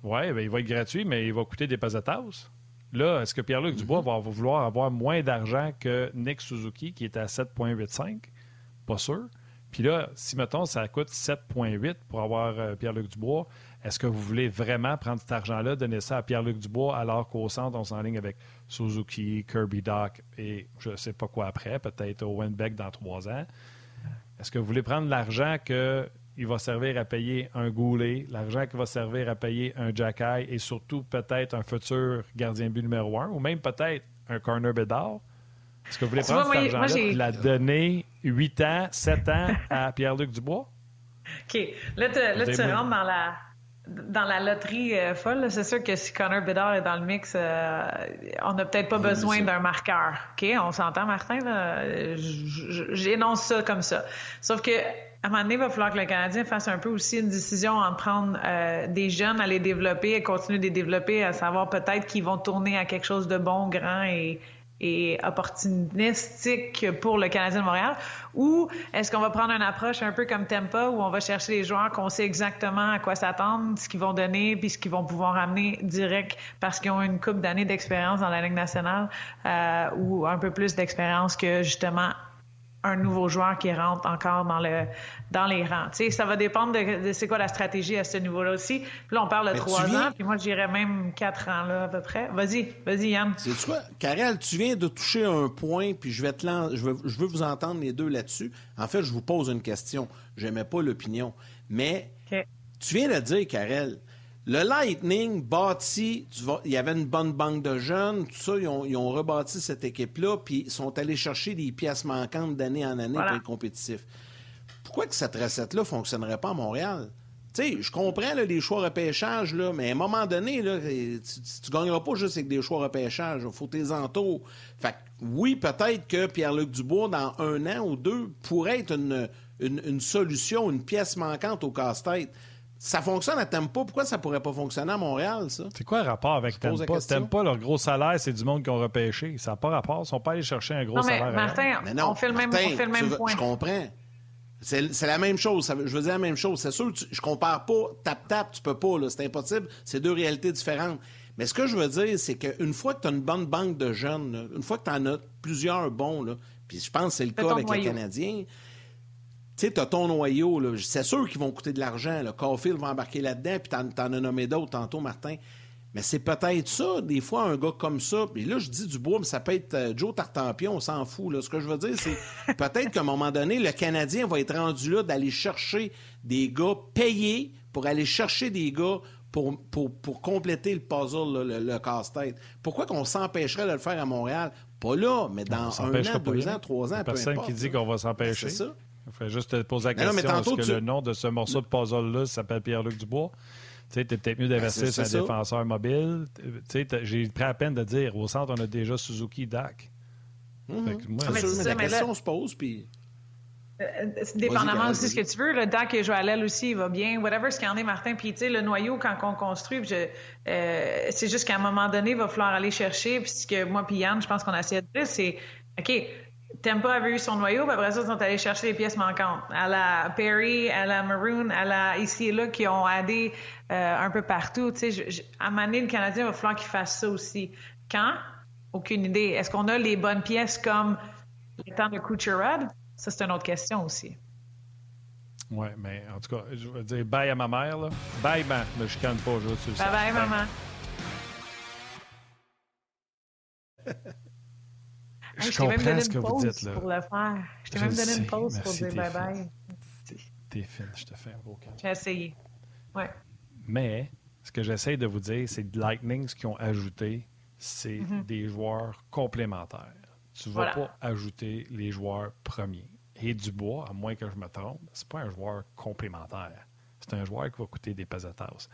Oui, ben, il va être gratuit, mais il va coûter des pesetas. Là, est-ce que Pierre-Luc Dubois mm-hmm. va vouloir avoir moins d'argent que Nick Suzuki, qui est à 7,85? Pas sûr. Puis là, si, mettons, ça coûte 7,8 pour avoir euh, Pierre-Luc Dubois, est-ce que vous voulez vraiment prendre cet argent-là, donner ça à Pierre-Luc Dubois, alors qu'au centre, on s'enligne avec Suzuki, Kirby Doc et je ne sais pas quoi après, peut-être Owen Beck dans trois ans? Est-ce que vous voulez prendre l'argent que il va servir à payer un Goulet, l'argent qui va servir à payer un Jacky et surtout peut-être un futur gardien but numéro un ou même peut-être un corner Bédard? Est-ce que vous voulez prendre cet argent-là et la donner 8 ans, 7 ans à Pierre-Luc Dubois? OK. Là, tu rentres dans la, dans la loterie euh, folle. C'est sûr que si Connor Bedard est dans le mix, euh, on n'a peut-être pas besoin d'un marqueur. OK? On s'entend, Martin? J'énonce ça comme ça. Sauf que à un moment donné, il va falloir que le Canadien fasse un peu aussi une décision entre prendre euh, des jeunes à les développer et continuer de les développer, à savoir peut-être qu'ils vont tourner à quelque chose de bon, grand et, et opportunistique pour le Canadien de Montréal? Ou est-ce qu'on va prendre une approche un peu comme Tempa où on va chercher les joueurs qu'on sait exactement à quoi s'attendre, ce qu'ils vont donner, puis ce qu'ils vont pouvoir amener direct parce qu'ils ont une coupe d'années d'expérience dans la Ligue nationale euh, ou un peu plus d'expérience que justement un nouveau joueur qui rentre encore dans le dans les rangs. Tu sais, ça va dépendre de, c'est quoi la stratégie à ce niveau-là aussi. Puis là, on parle de trois ans, puis moi, je dirais même quatre ans là à peu près. Vas-y, vas-y, Yann. C'est quoi, Karel, tu viens de toucher un point, puis je vais te je veux, je veux vous entendre les deux là-dessus. En fait, je vous pose une question. J'aimais pas l'opinion, mais tu viens de dire, Karel, le Lightning bâti, il y avait une bonne banque de jeunes, tout ça, ils ont, rebâti cette équipe-là, puis ils sont allés chercher des pièces manquantes d'année en année pour être compétitifs. Pourquoi que cette recette-là ne fonctionnerait pas à Montréal? Tu sais, je comprends les choix repêchage, là, mais à un moment donné, là, tu ne gagneras pas juste avec des choix repêchage. Il faut tes entours. Fait oui, peut-être que Pierre-Luc Dubois, dans un an ou deux, pourrait être une, une solution, une pièce manquante au casse-tête. Ça fonctionne à Tempa. Pourquoi ça pourrait pas fonctionner à Montréal, ça? C'est quoi le rapport avec Tempa? Tempa, leur gros salaire, c'est du monde qui ont repêché. Ça n'a pas rapport. Ils ne sont pas allés chercher un gros non, mais salaire. Martin, non, on fait le même, on fait le même point. Je comprends. C'est la même chose. je veux dire la même chose. C'est sûr, je je compare pas tap-tap, tu peux pas. C'est impossible. C'est deux réalités différentes. Mais ce que je veux dire, c'est qu'une fois que tu as une bonne banque de jeunes, une fois que tu en as plusieurs bons, puis je pense que c'est le cas avec les Canadiens, tu sais, tu as ton noyau. C'est sûr qu'ils vont coûter de l'argent. Caulfield va embarquer là-dedans, puis tu en as nommé d'autres tantôt, Martin. Mais c'est peut-être ça, des fois, un gars comme ça. Puis là, je dis du bois, mais ça peut être euh, Joe Tartampion, on s'en fout. Là. Ce que je veux dire, c'est [laughs] peut-être qu'à un moment donné, le Canadien va être rendu là d'aller chercher des gars payés pour aller chercher des gars pour, pour, compléter le puzzle, le, casse-tête. Pourquoi qu'on s'empêcherait de le faire à Montréal? Pas là, mais dans un an, deux ans, trois ans, Personne peu qui dit qu'on va s'empêcher. C'est ça. Il faut juste te poser la question est-ce que le nom de ce morceau de puzzle-là s'appelle Pierre-Luc Dubois? Tu sais, peut-être mieux d'investir ben, sur un défenseur mobile. Tu sais, j'ai pris à peine de dire au centre, on a déjà Suzuki Dak. Mm-hmm. moi, ah, mais la question se pose, puis. Euh, euh, dépendamment aussi de ce que tu veux, le Dak et Joël aussi, il va bien, whatever ce qu'il en est, Martin. Puis, tu sais, le noyau, quand on construit, euh, c'est juste qu'à un moment donné, il va falloir aller chercher. Puis, ce que moi, puis Yann, je pense qu'on a essayé de dire, c'est OK, Tempa avait eu son noyau, puis après ça, ils sont allés chercher les pièces manquantes. À la Perry, à la Maroon, à la ici et là, qui ont aidé euh, un peu partout. Tu sais, à un moment donné, le Canadien va falloir qu'il fasse ça aussi. Quand? Aucune idée. Est-ce qu'on a les bonnes pièces comme le temps de Kucherad? Ça, c'est une autre question aussi. Oui, mais en tout cas, je vais dire bye à ma mère. Là. Bye, ben, ne chicane pas, je veux Bye, bye, maman. [laughs] je, comprends ce que vous dites là. Pour le faire. Je t'ai même donné une pause pour dire bye bye. T'es fine, je te fais un beau J'ai essayé. Ouais. Mais ce que j'essaie de vous dire, c'est que Lightning, ce qu'ils ont ajouté, c'est mm-hmm. des joueurs complémentaires. Tu ne vas pas ajouter les joueurs premiers. Et Dubois, à moins que je me trompe, c'est pas un joueur complémentaire. C'est un joueur qui va coûter des pesetas.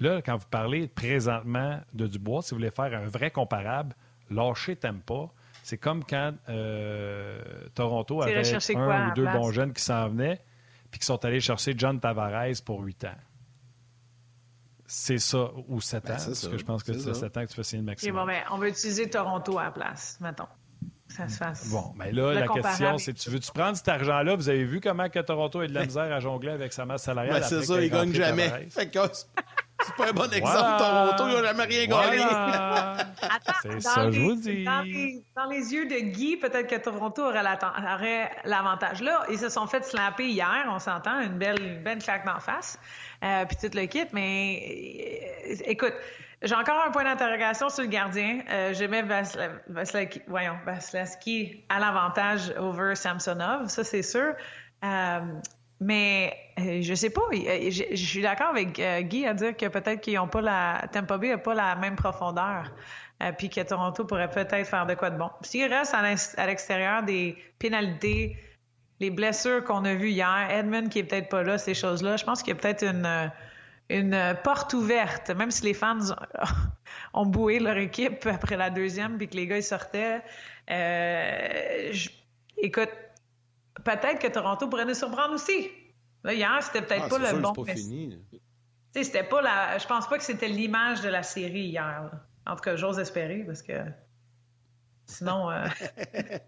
Là, quand vous parlez présentement de Dubois, si vous voulez faire un vrai comparable, lâchez pas. C'est comme quand euh, Toronto avait un ou deux bons jeunes qui s'en venaient puis qui sont allés chercher John Tavares pour 8 ans. C'est ça, ou 7 ben, ans, parce que je pense que c'est 7 ans que tu fais signer le maximum. bon, ben, on va utiliser Toronto à la place, mettons. Ça se fasse. Bon, mais là, la question, c'est tu veux-tu prendre cet argent-là? Vous avez vu comment que Toronto a de la misère à jongler avec sa masse salariale? Ben, c'est ça, il gagne jamais. Fait que c'est pas un bon exemple. Toronto, ils n'ont jamais rien gagné. c'est ça, je vous dis. Dans les, yeux de Guy, peut-être que Toronto aurait l'avantage. Là, ils se sont fait slapper hier, on s'entend, une belle, une belle claque d'en face, euh, puis tout le kit. Mais euh, écoute, j'ai encore un point d'interrogation sur le gardien. Euh, J'aimais Vasilevski, voyons, Vasilevski à l'avantage over Samsonov, ça c'est sûr. Euh, mais euh, je sais pas. euh, Je, suis d'accord avec euh, Guy à dire que peut-être qu'ils ont pas la Tampa Bay n'a pas la même profondeur. puis que Toronto pourrait peut-être faire de quoi de bon. S'il reste à l'extérieur des pénalités, les blessures qu'on a vues hier, Edmund qui est peut-être pas là, ces choses-là, je pense qu'il y a peut-être une, une porte ouverte, même si les fans [laughs] ont boué leur équipe après la deuxième puis que les gars ils sortaient. Écoute, peut-être que Toronto pourrait nous surprendre aussi. Là, hier, c'était peut-être Ah, pas le sûr, bon. pas mais- fini. c'était pas la. Je pense pas que c'était l'image de la série hier. là. En tout cas, j'ose espérer parce que sinon, euh, [laughs]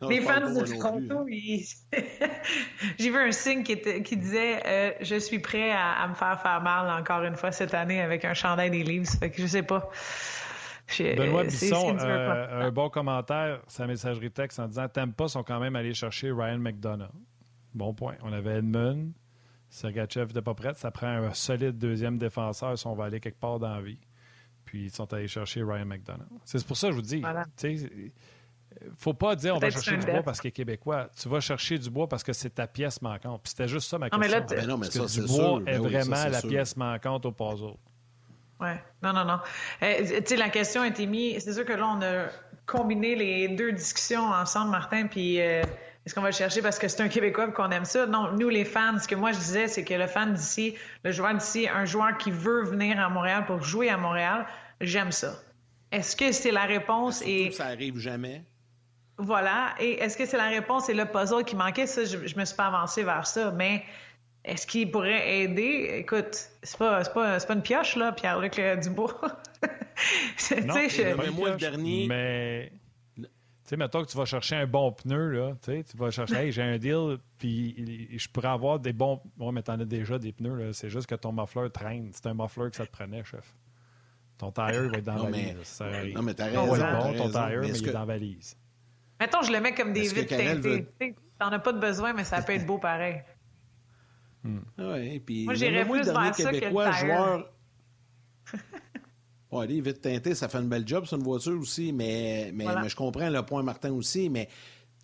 Non, les fans de. Toronto, ils- [laughs] j'ai vu un signe qui, était- qui disait euh, Je suis prêt à, à me faire faire mal encore une fois cette année avec un chandail des. Fait que je sais pas. Je- Benoît c'est- Bisson, euh, un bon commentaire, sa messagerie texte en disant Tampa sont quand même allés chercher Ryan McDonough. Bon point. On avait Edmund. Sergachev n'était pas prêt. Ça prend un solide deuxième défenseur si on va aller quelque part dans la vie. Puis ils sont allés chercher Ryan McDonough. C'est pour ça que je vous dis. Voilà. tu sais, faut pas dire on va chercher du bois parce qu'il est québécois. Tu vas chercher du bois parce que c'est ta pièce manquante. Puis c'était juste ça ma Non, mais question. là, ben non, mais Parce ça, que c'est du bois sûr. est Ben oui, ça, vraiment c'est la sûr. pièce manquante au puzzle. Ouais. Non, non, non. Euh, tu sais, la question a été mise. C'est sûr que là, on a combiné les deux discussions ensemble, Martin, puis euh, est-ce qu'on va le chercher parce que c'est un Québécois qu'on aime ça? Non, nous, les fans, ce que moi je disais, c'est que le fan d'ici, le joueur d'ici, un joueur qui veut venir à Montréal pour jouer à Montréal, j'aime ça. Est-ce que c'est la réponse et que ça arrive jamais. voilà. Et est-ce que c'est la réponse et le puzzle qui manquait? Ça, je, je me suis pas avancé vers ça. Mais est-ce qu'il pourrait aider? Écoute, c'est pas, c'est pas, c'est pas une pioche, là, Pierre-Luc Dubois. [laughs] Non, je- mais moi, le dernier- Mais, tu sais, mettons que tu vas chercher un bon pneu, là. Tu sais, tu vas chercher, hey, j'ai un deal, puis je pourrais avoir des bons. Ouais, mais t'en as déjà des pneus, là. C'est juste que ton muffler traîne. C'est un muffler que ça te prenait, chef. Ton tire il va être dans la Non, valise. Non, mais t'as raison. bon, ton tire, Mais mais, il est dans la valise. Mettons, je le mets comme des vitres teintées. veut- Tu sais, T'en as pas de besoin, mais ça peut être beau pareil. Ouais, puis Moi, j'irais plus dernier vers ça que le Québécois joueur. [laughs] Ouais, les vitres teintées, ça fait une belle job sur une voiture aussi, mais, mais, Voilà. mais je comprends le point Martin aussi, mais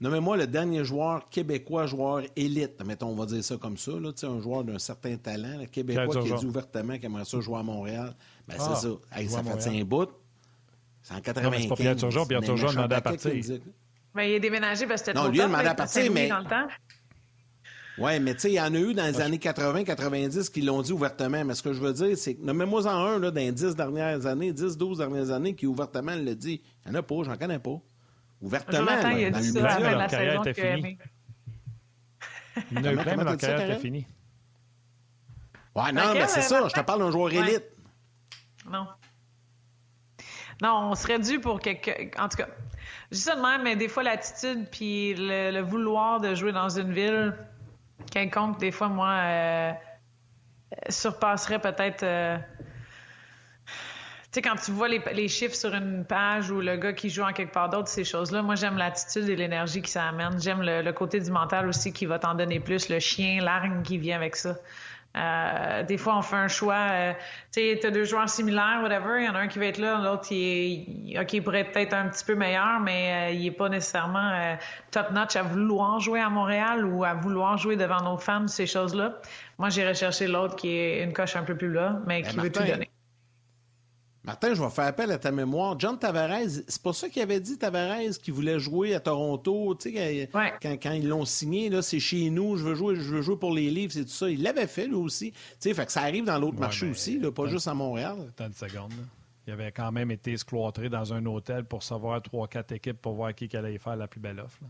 nommez-moi le dernier joueur québécois, joueur élite, mettons, on va dire ça comme ça, là, un joueur d'un certain talent, là, québécois qui a dit ouvertement qu'il aimerait ça jouer à Montréal. Ben, Ah, c'est ça. Hey, ça fait un bout. C'est en 95. c'est pas Pierre Turgeon. Pierre Turgeon demandait à partir. Mais il est déménagé parce que c'était Non, trop lui, il a tough, demandé là, à partir, mais- dans le temps. Oui, mais tu sais, il y en a eu dans les années 80-90 qui l'ont dit ouvertement. Mais ce que je veux dire, c'est que nommez-moi en un là, dans les 10 dernières années, 10-12 dernières années qui ouvertement le dit. Il n'y en a pas, j'en connais pas. Ouvertement, Jonathan, là, il a dans dit le ça de leur la carrière était finie. Il y en a plein, mais leur carrière était finie. Ouais, non, mais c'est euh, ça, je te parle d'un joueur élite. Non. Non, on serait dû pour quelque. En tout cas, je dis ça de même, mais des fois, l'attitude puis le, le vouloir de jouer dans une ville quelconque, des fois, moi, euh, surpasserait peut-être. euh, Tu sais, quand tu vois les, les chiffres sur une page ou le gars qui joue en quelque part d'autre, ces choses-là, moi, j'aime l'attitude et l'énergie que ça amène. J'aime le, côté du mental aussi qui va t'en donner plus, le chien, l'argne qui vient avec ça. Euh, des fois, on fait un choix. euh, tu sais, t'as deux joueurs similaires, whatever. Il y en a un qui va être là, l'autre, il est, il- OK, il pourrait être peut-être un petit peu meilleur, mais euh, il est pas nécessairement euh, top-notch à vouloir jouer à Montréal ou à vouloir jouer devant nos fans, ces choses-là. Moi, j'irais chercher l'autre qui est une coche un peu plus là, mais Ben, qui veut tout donner. Martin, je vais faire appel à ta mémoire. John Tavares, c'est pas ça qu'il avait dit, Tavares, qui voulait jouer à Toronto, tu sais, quand, Ouais. quand, quand ils l'ont signé, là, c'est chez nous, je veux jouer, je veux jouer pour les livres, c'est tout ça. Il l'avait fait, lui aussi. Tu sais, fait que ça arrive dans l'autre Ouais, marché aussi, là, pas juste à Montréal. Attends une seconde. là. Il avait quand même été escloîtré dans un hôtel pour savoir trois, quatre équipes pour voir qui qui allait faire la plus belle offre. là.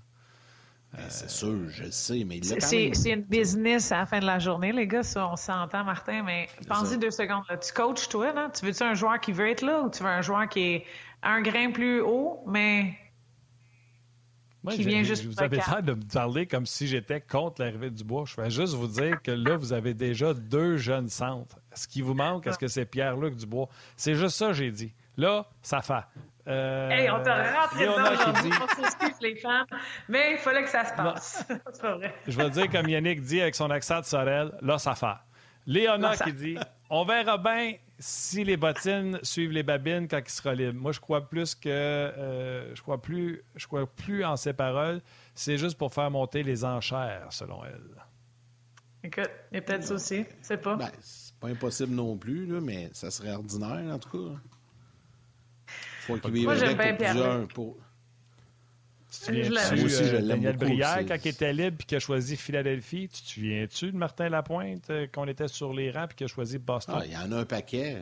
Ben, c'est sûr, je le sais, mais C'est- même. une business à la fin de la journée, les gars, ça, on s'entend, Martin, mais ça. pense-y deux secondes. Là. Tu coaches, toi, là? Tu veux-tu un joueur qui veut être là ou tu veux un joueur qui est un grain plus haut, mais Qui vient juste vous avez le l'air de me parler comme si j'étais contre l'arrivée du bois. Je vais juste vous dire que là, vous avez déjà deux jeunes centres. Ce qui vous manque, est-ce que c'est Pierre-Luc Dubois? C'est juste ça, j'ai dit. Là, ça fait. Euh, hey, on t'a rentré dedans Léonard qui aujourd'hui, dit- on s'excuse les fans, mais il fallait que ça se passe. [laughs] c'est pas vrai. Je vais dire comme Yannick dit avec son accent de Sorel, là, ça fait. Léona Là, ça- qui dit on verra bien si les bottines suivent les babines quand il sera libre. Moi, je crois plus que. Euh, je crois plus. Je crois plus en ses paroles. C'est juste pour faire monter les enchères, selon elle. Écoute, il y a peut-être ça aussi. C'est pas. Ben, c'est pas impossible non plus, là, mais ça serait ordinaire, en tout cas. Faut qu'il vive Moi, j'aime avec bien pour Pierre plusieurs. Pour... Tu te souviens-tu, Moi aussi, je euh, l'aime Daniel beaucoup, Brière, quand il était libre et qu'il a choisi Philadelphie, tu te souviens-tu de Martin Lapointe, euh, qu'on était sur les rangs et qu'il a choisi Boston? Ah, il y en a un paquet.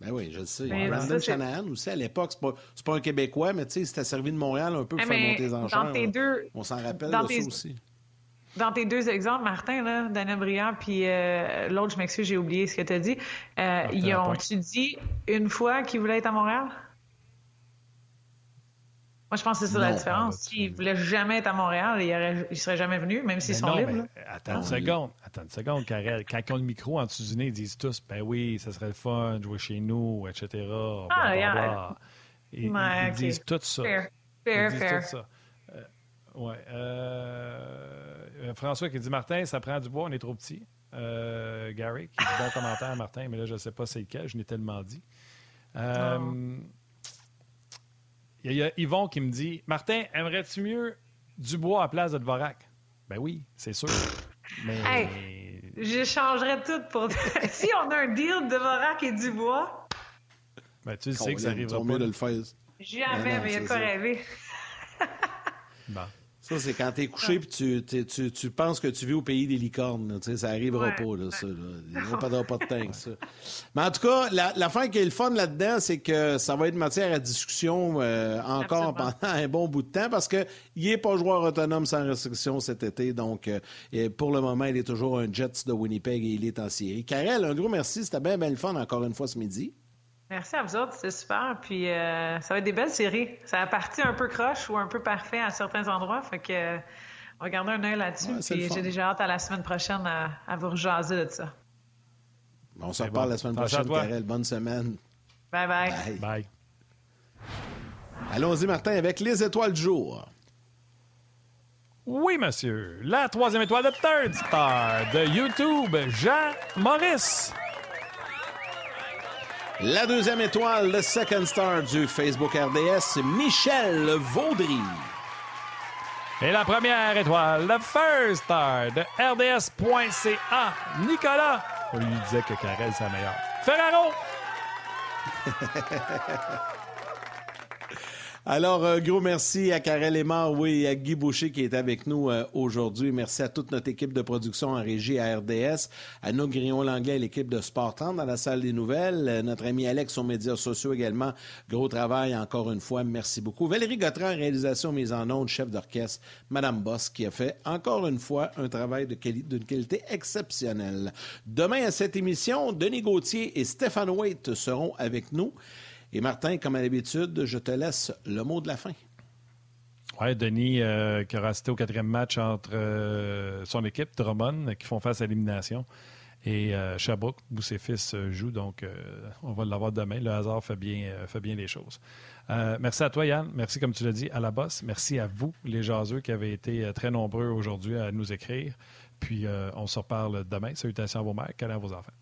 Ben oui, je le sais. Mais Brandon ça, Shanahan aussi, à l'époque, c'est pas, c'est pas un Québécois, mais tu sais, il s'était servi de Montréal un peu pour Eh, faire mais monter les enchères. dans tes deux, On s'en rappelle dans de tes- ça aussi. dans tes deux exemples, Martin, là, Daniel Briand, puis euh, l'autre, je m'excuse, j'ai oublié ce que tu as dit. Euh, ils Lapointe. ont-tu dit une fois qu'ils voulaient être à Montréal? Moi, je pense que c'est ça la différence. S'ils voulaient jamais être à Montréal, ils, auraient, ils seraient jamais venus, même s'ils sont non, libres. mais attends une seconde. Attends une seconde, Karel. Quand ils ont le micro en dessous du nez, ils disent tous Ben oui, ça serait le fun, de jouer chez nous, etc. Ah, yeah. Ils, Ouais, ils disent tout ça. Fair, Ils fair, disent fair. tout ça. Euh, ouais. euh, euh, François qui dit Martin, ça prend du bois, on est trop petit. Euh, Gary qui dit bon commentaire, Martin, mais là, je ne sais pas c'est lequel, je l'ai tellement dit. Euh, Il il y a Yvon qui me dit Martin, aimerais-tu mieux du bois à place de Dvorak Ben oui, c'est sûr. [laughs] Mais. Hey, J'échangerais tout pour. [laughs] si on a un deal de Vorak et Dubois, Ben, tu le sais que ça ont pas. de le faire. jamais, Ben mais il a ça. rêver. Bon. Ça, c'est quand t'es couché puis tu, tu, tu, tu penses que tu vis au pays des licornes. là, ça arrivera Ouais. pas, là, ça. Là. Il n'y aura pas de temps que ça. Mais en tout cas, la- l'affaire qui est le fun là-dedans, c'est que ça va être matière à discussion euh, encore Absolument. pendant un bon bout de temps parce qu'il n'est pas joueur autonome sans restriction cet été. Donc, euh, pour le moment, il est toujours un Jets de Winnipeg et il est en série. Karel, un gros merci. C'était bien, bien le fun encore une fois ce midi. Merci à vous autres, c'est super. Puis euh, ça va être des belles séries. Ça a parti un peu croche ou un peu parfait à certains endroits. Fait que euh, on va garder un œil là-dessus. Ouais, j'ai déjà hâte à la semaine prochaine à, à vous rejaser de ça. On se reparle bon. la semaine prochaine. Karel. Bonne semaine. Bye bye. Bye. Bye. Allons-y, Martin, avec les étoiles du jour. Oui, monsieur. La troisième étoile de Third Star de YouTube, Jean Maurice. La deuxième étoile, le second star du Facebook RDS, Michel Vaudry. Et la première étoile, le First Star de RDS.ca, Nicolas. On lui disait que Karel, c'est la meilleure. Ferraro. [laughs] Alors, un gros merci à Karel Aymar, oui, à Guy Boucher qui est avec nous euh, aujourd'hui. Merci à toute notre équipe de production en régie à RDS, à nos Grillon-Langlais l'équipe de Sport 30 dans la salle des nouvelles, euh, notre ami Alex aux médias sociaux également. Gros travail encore une fois, merci beaucoup. Valérie Gautran, réalisation mise en onde, chef d'orchestre, Madame Boss, qui a fait encore une fois un travail d'une qualité exceptionnelle. Demain à cette émission, Denis Gauthier et Stéphane Waite seront avec nous. Et Martin, comme à l'habitude, je te laisse le mot de la fin. Oui, Denis euh, qui aura assisté au quatrième match entre euh, son équipe, Drummond, qui font face à l'élimination. Et euh, où ses fils jouent. Donc, euh, on va l'avoir demain. Le hasard fait bien, fait bien les choses. Merci à toi, Yann. Merci, comme tu l'as dit, à la bosse. Merci à vous, les jaseux, qui avez été très nombreux aujourd'hui à nous écrire. Puis, on se reparle demain. Salutations à vos mères, câlins à vos enfants.